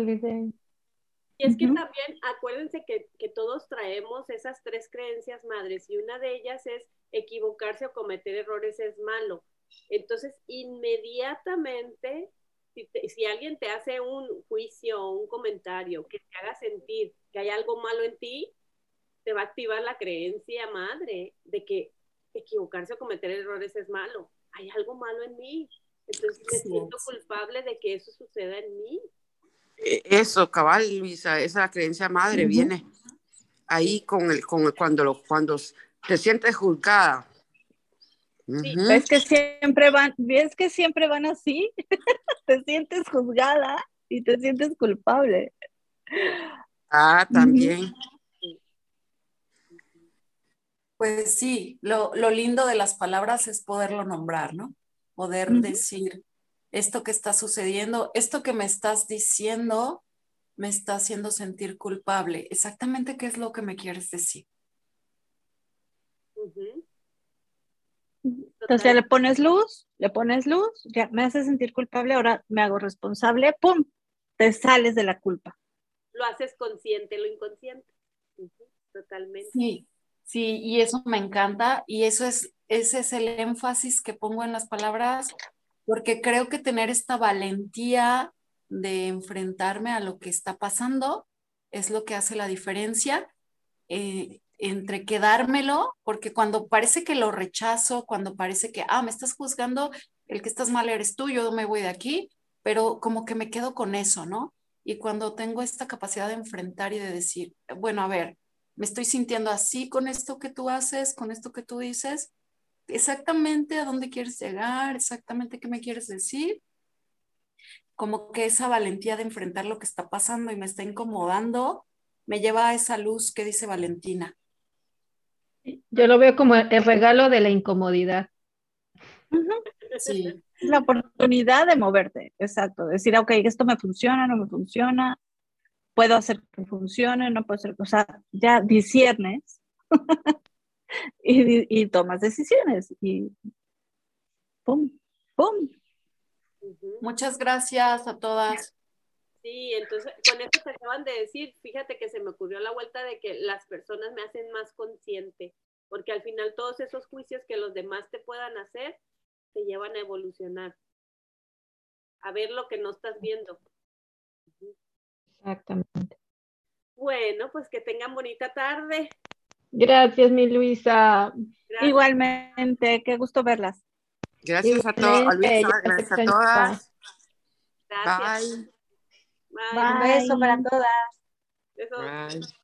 Y es que también acuérdense que, que, todos traemos esas tres creencias madres y una de ellas es equivocarse o cometer errores es malo. Entonces, inmediatamente, si, si alguien te hace un juicio o un comentario que te haga sentir que hay algo malo en ti, te va a activar la creencia madre de que equivocarse o cometer errores es malo hay algo malo en mí. Entonces me siento culpable de que eso suceda en mí. E, eso, cabal, Luisa, esa creencia madre viene ahí con el, con el- cuando, lo, cuando te sientes juzgada. Sí, Ujú. ¿Ves que siempre van, ves que siempre van así? te sientes juzgada y te sientes culpable. Ah, también. Pues sí, lo, lo lindo de las palabras es poderlo nombrar, ¿no? Poder decir esto que está sucediendo, esto que me estás diciendo me está haciendo sentir culpable. Exactamente qué es lo que me quieres decir. Entonces le pones luz, le pones luz, ya me hace sentir culpable, ahora me hago responsable, ¡pum! Te sales de la culpa. Lo haces consciente, lo inconsciente. Totalmente. Sí, sí, y eso me encanta y eso es, ese es el énfasis que pongo en las palabras, porque creo que tener esta valentía de enfrentarme a lo que está pasando es lo que hace la diferencia eh, entre quedármelo, porque cuando parece que lo rechazo, cuando parece que, ah, me estás juzgando, el que estás mal eres tú, yo me voy de aquí, pero como que me quedo con eso, ¿no? Y cuando tengo esta capacidad de enfrentar y de decir, bueno, a ver, me estoy sintiendo así con esto que tú haces, con esto que tú dices, exactamente a dónde quieres llegar, exactamente qué me quieres decir. Como que esa valentía de enfrentar lo que está pasando y me está incomodando, me lleva a esa luz que dice Valentina. Yo lo veo como el regalo de la incomodidad. Sí, la oportunidad de moverte, exacto. Decir, ok, esto me funciona, no me funciona, puedo hacer que funcione, no puedo hacer, o sea, ya disiernes y, tomas decisiones y pum, pum. Muchas gracias a todas. Sí, entonces con eso te acaban de decir, fíjate que se me ocurrió la vuelta de que las personas me hacen más consciente, porque al final todos esos juicios que los demás te puedan hacer te llevan a evolucionar, a ver lo que no estás viendo. Exactamente. Bueno, pues que tengan bonita tarde. Gracias, mi Luisa. Gracias. Igualmente, qué gusto verlas. Gracias a todos. Luisa, gracias a todas. Gracias. Bye. Bye. Un beso para todas. Besos. Bye.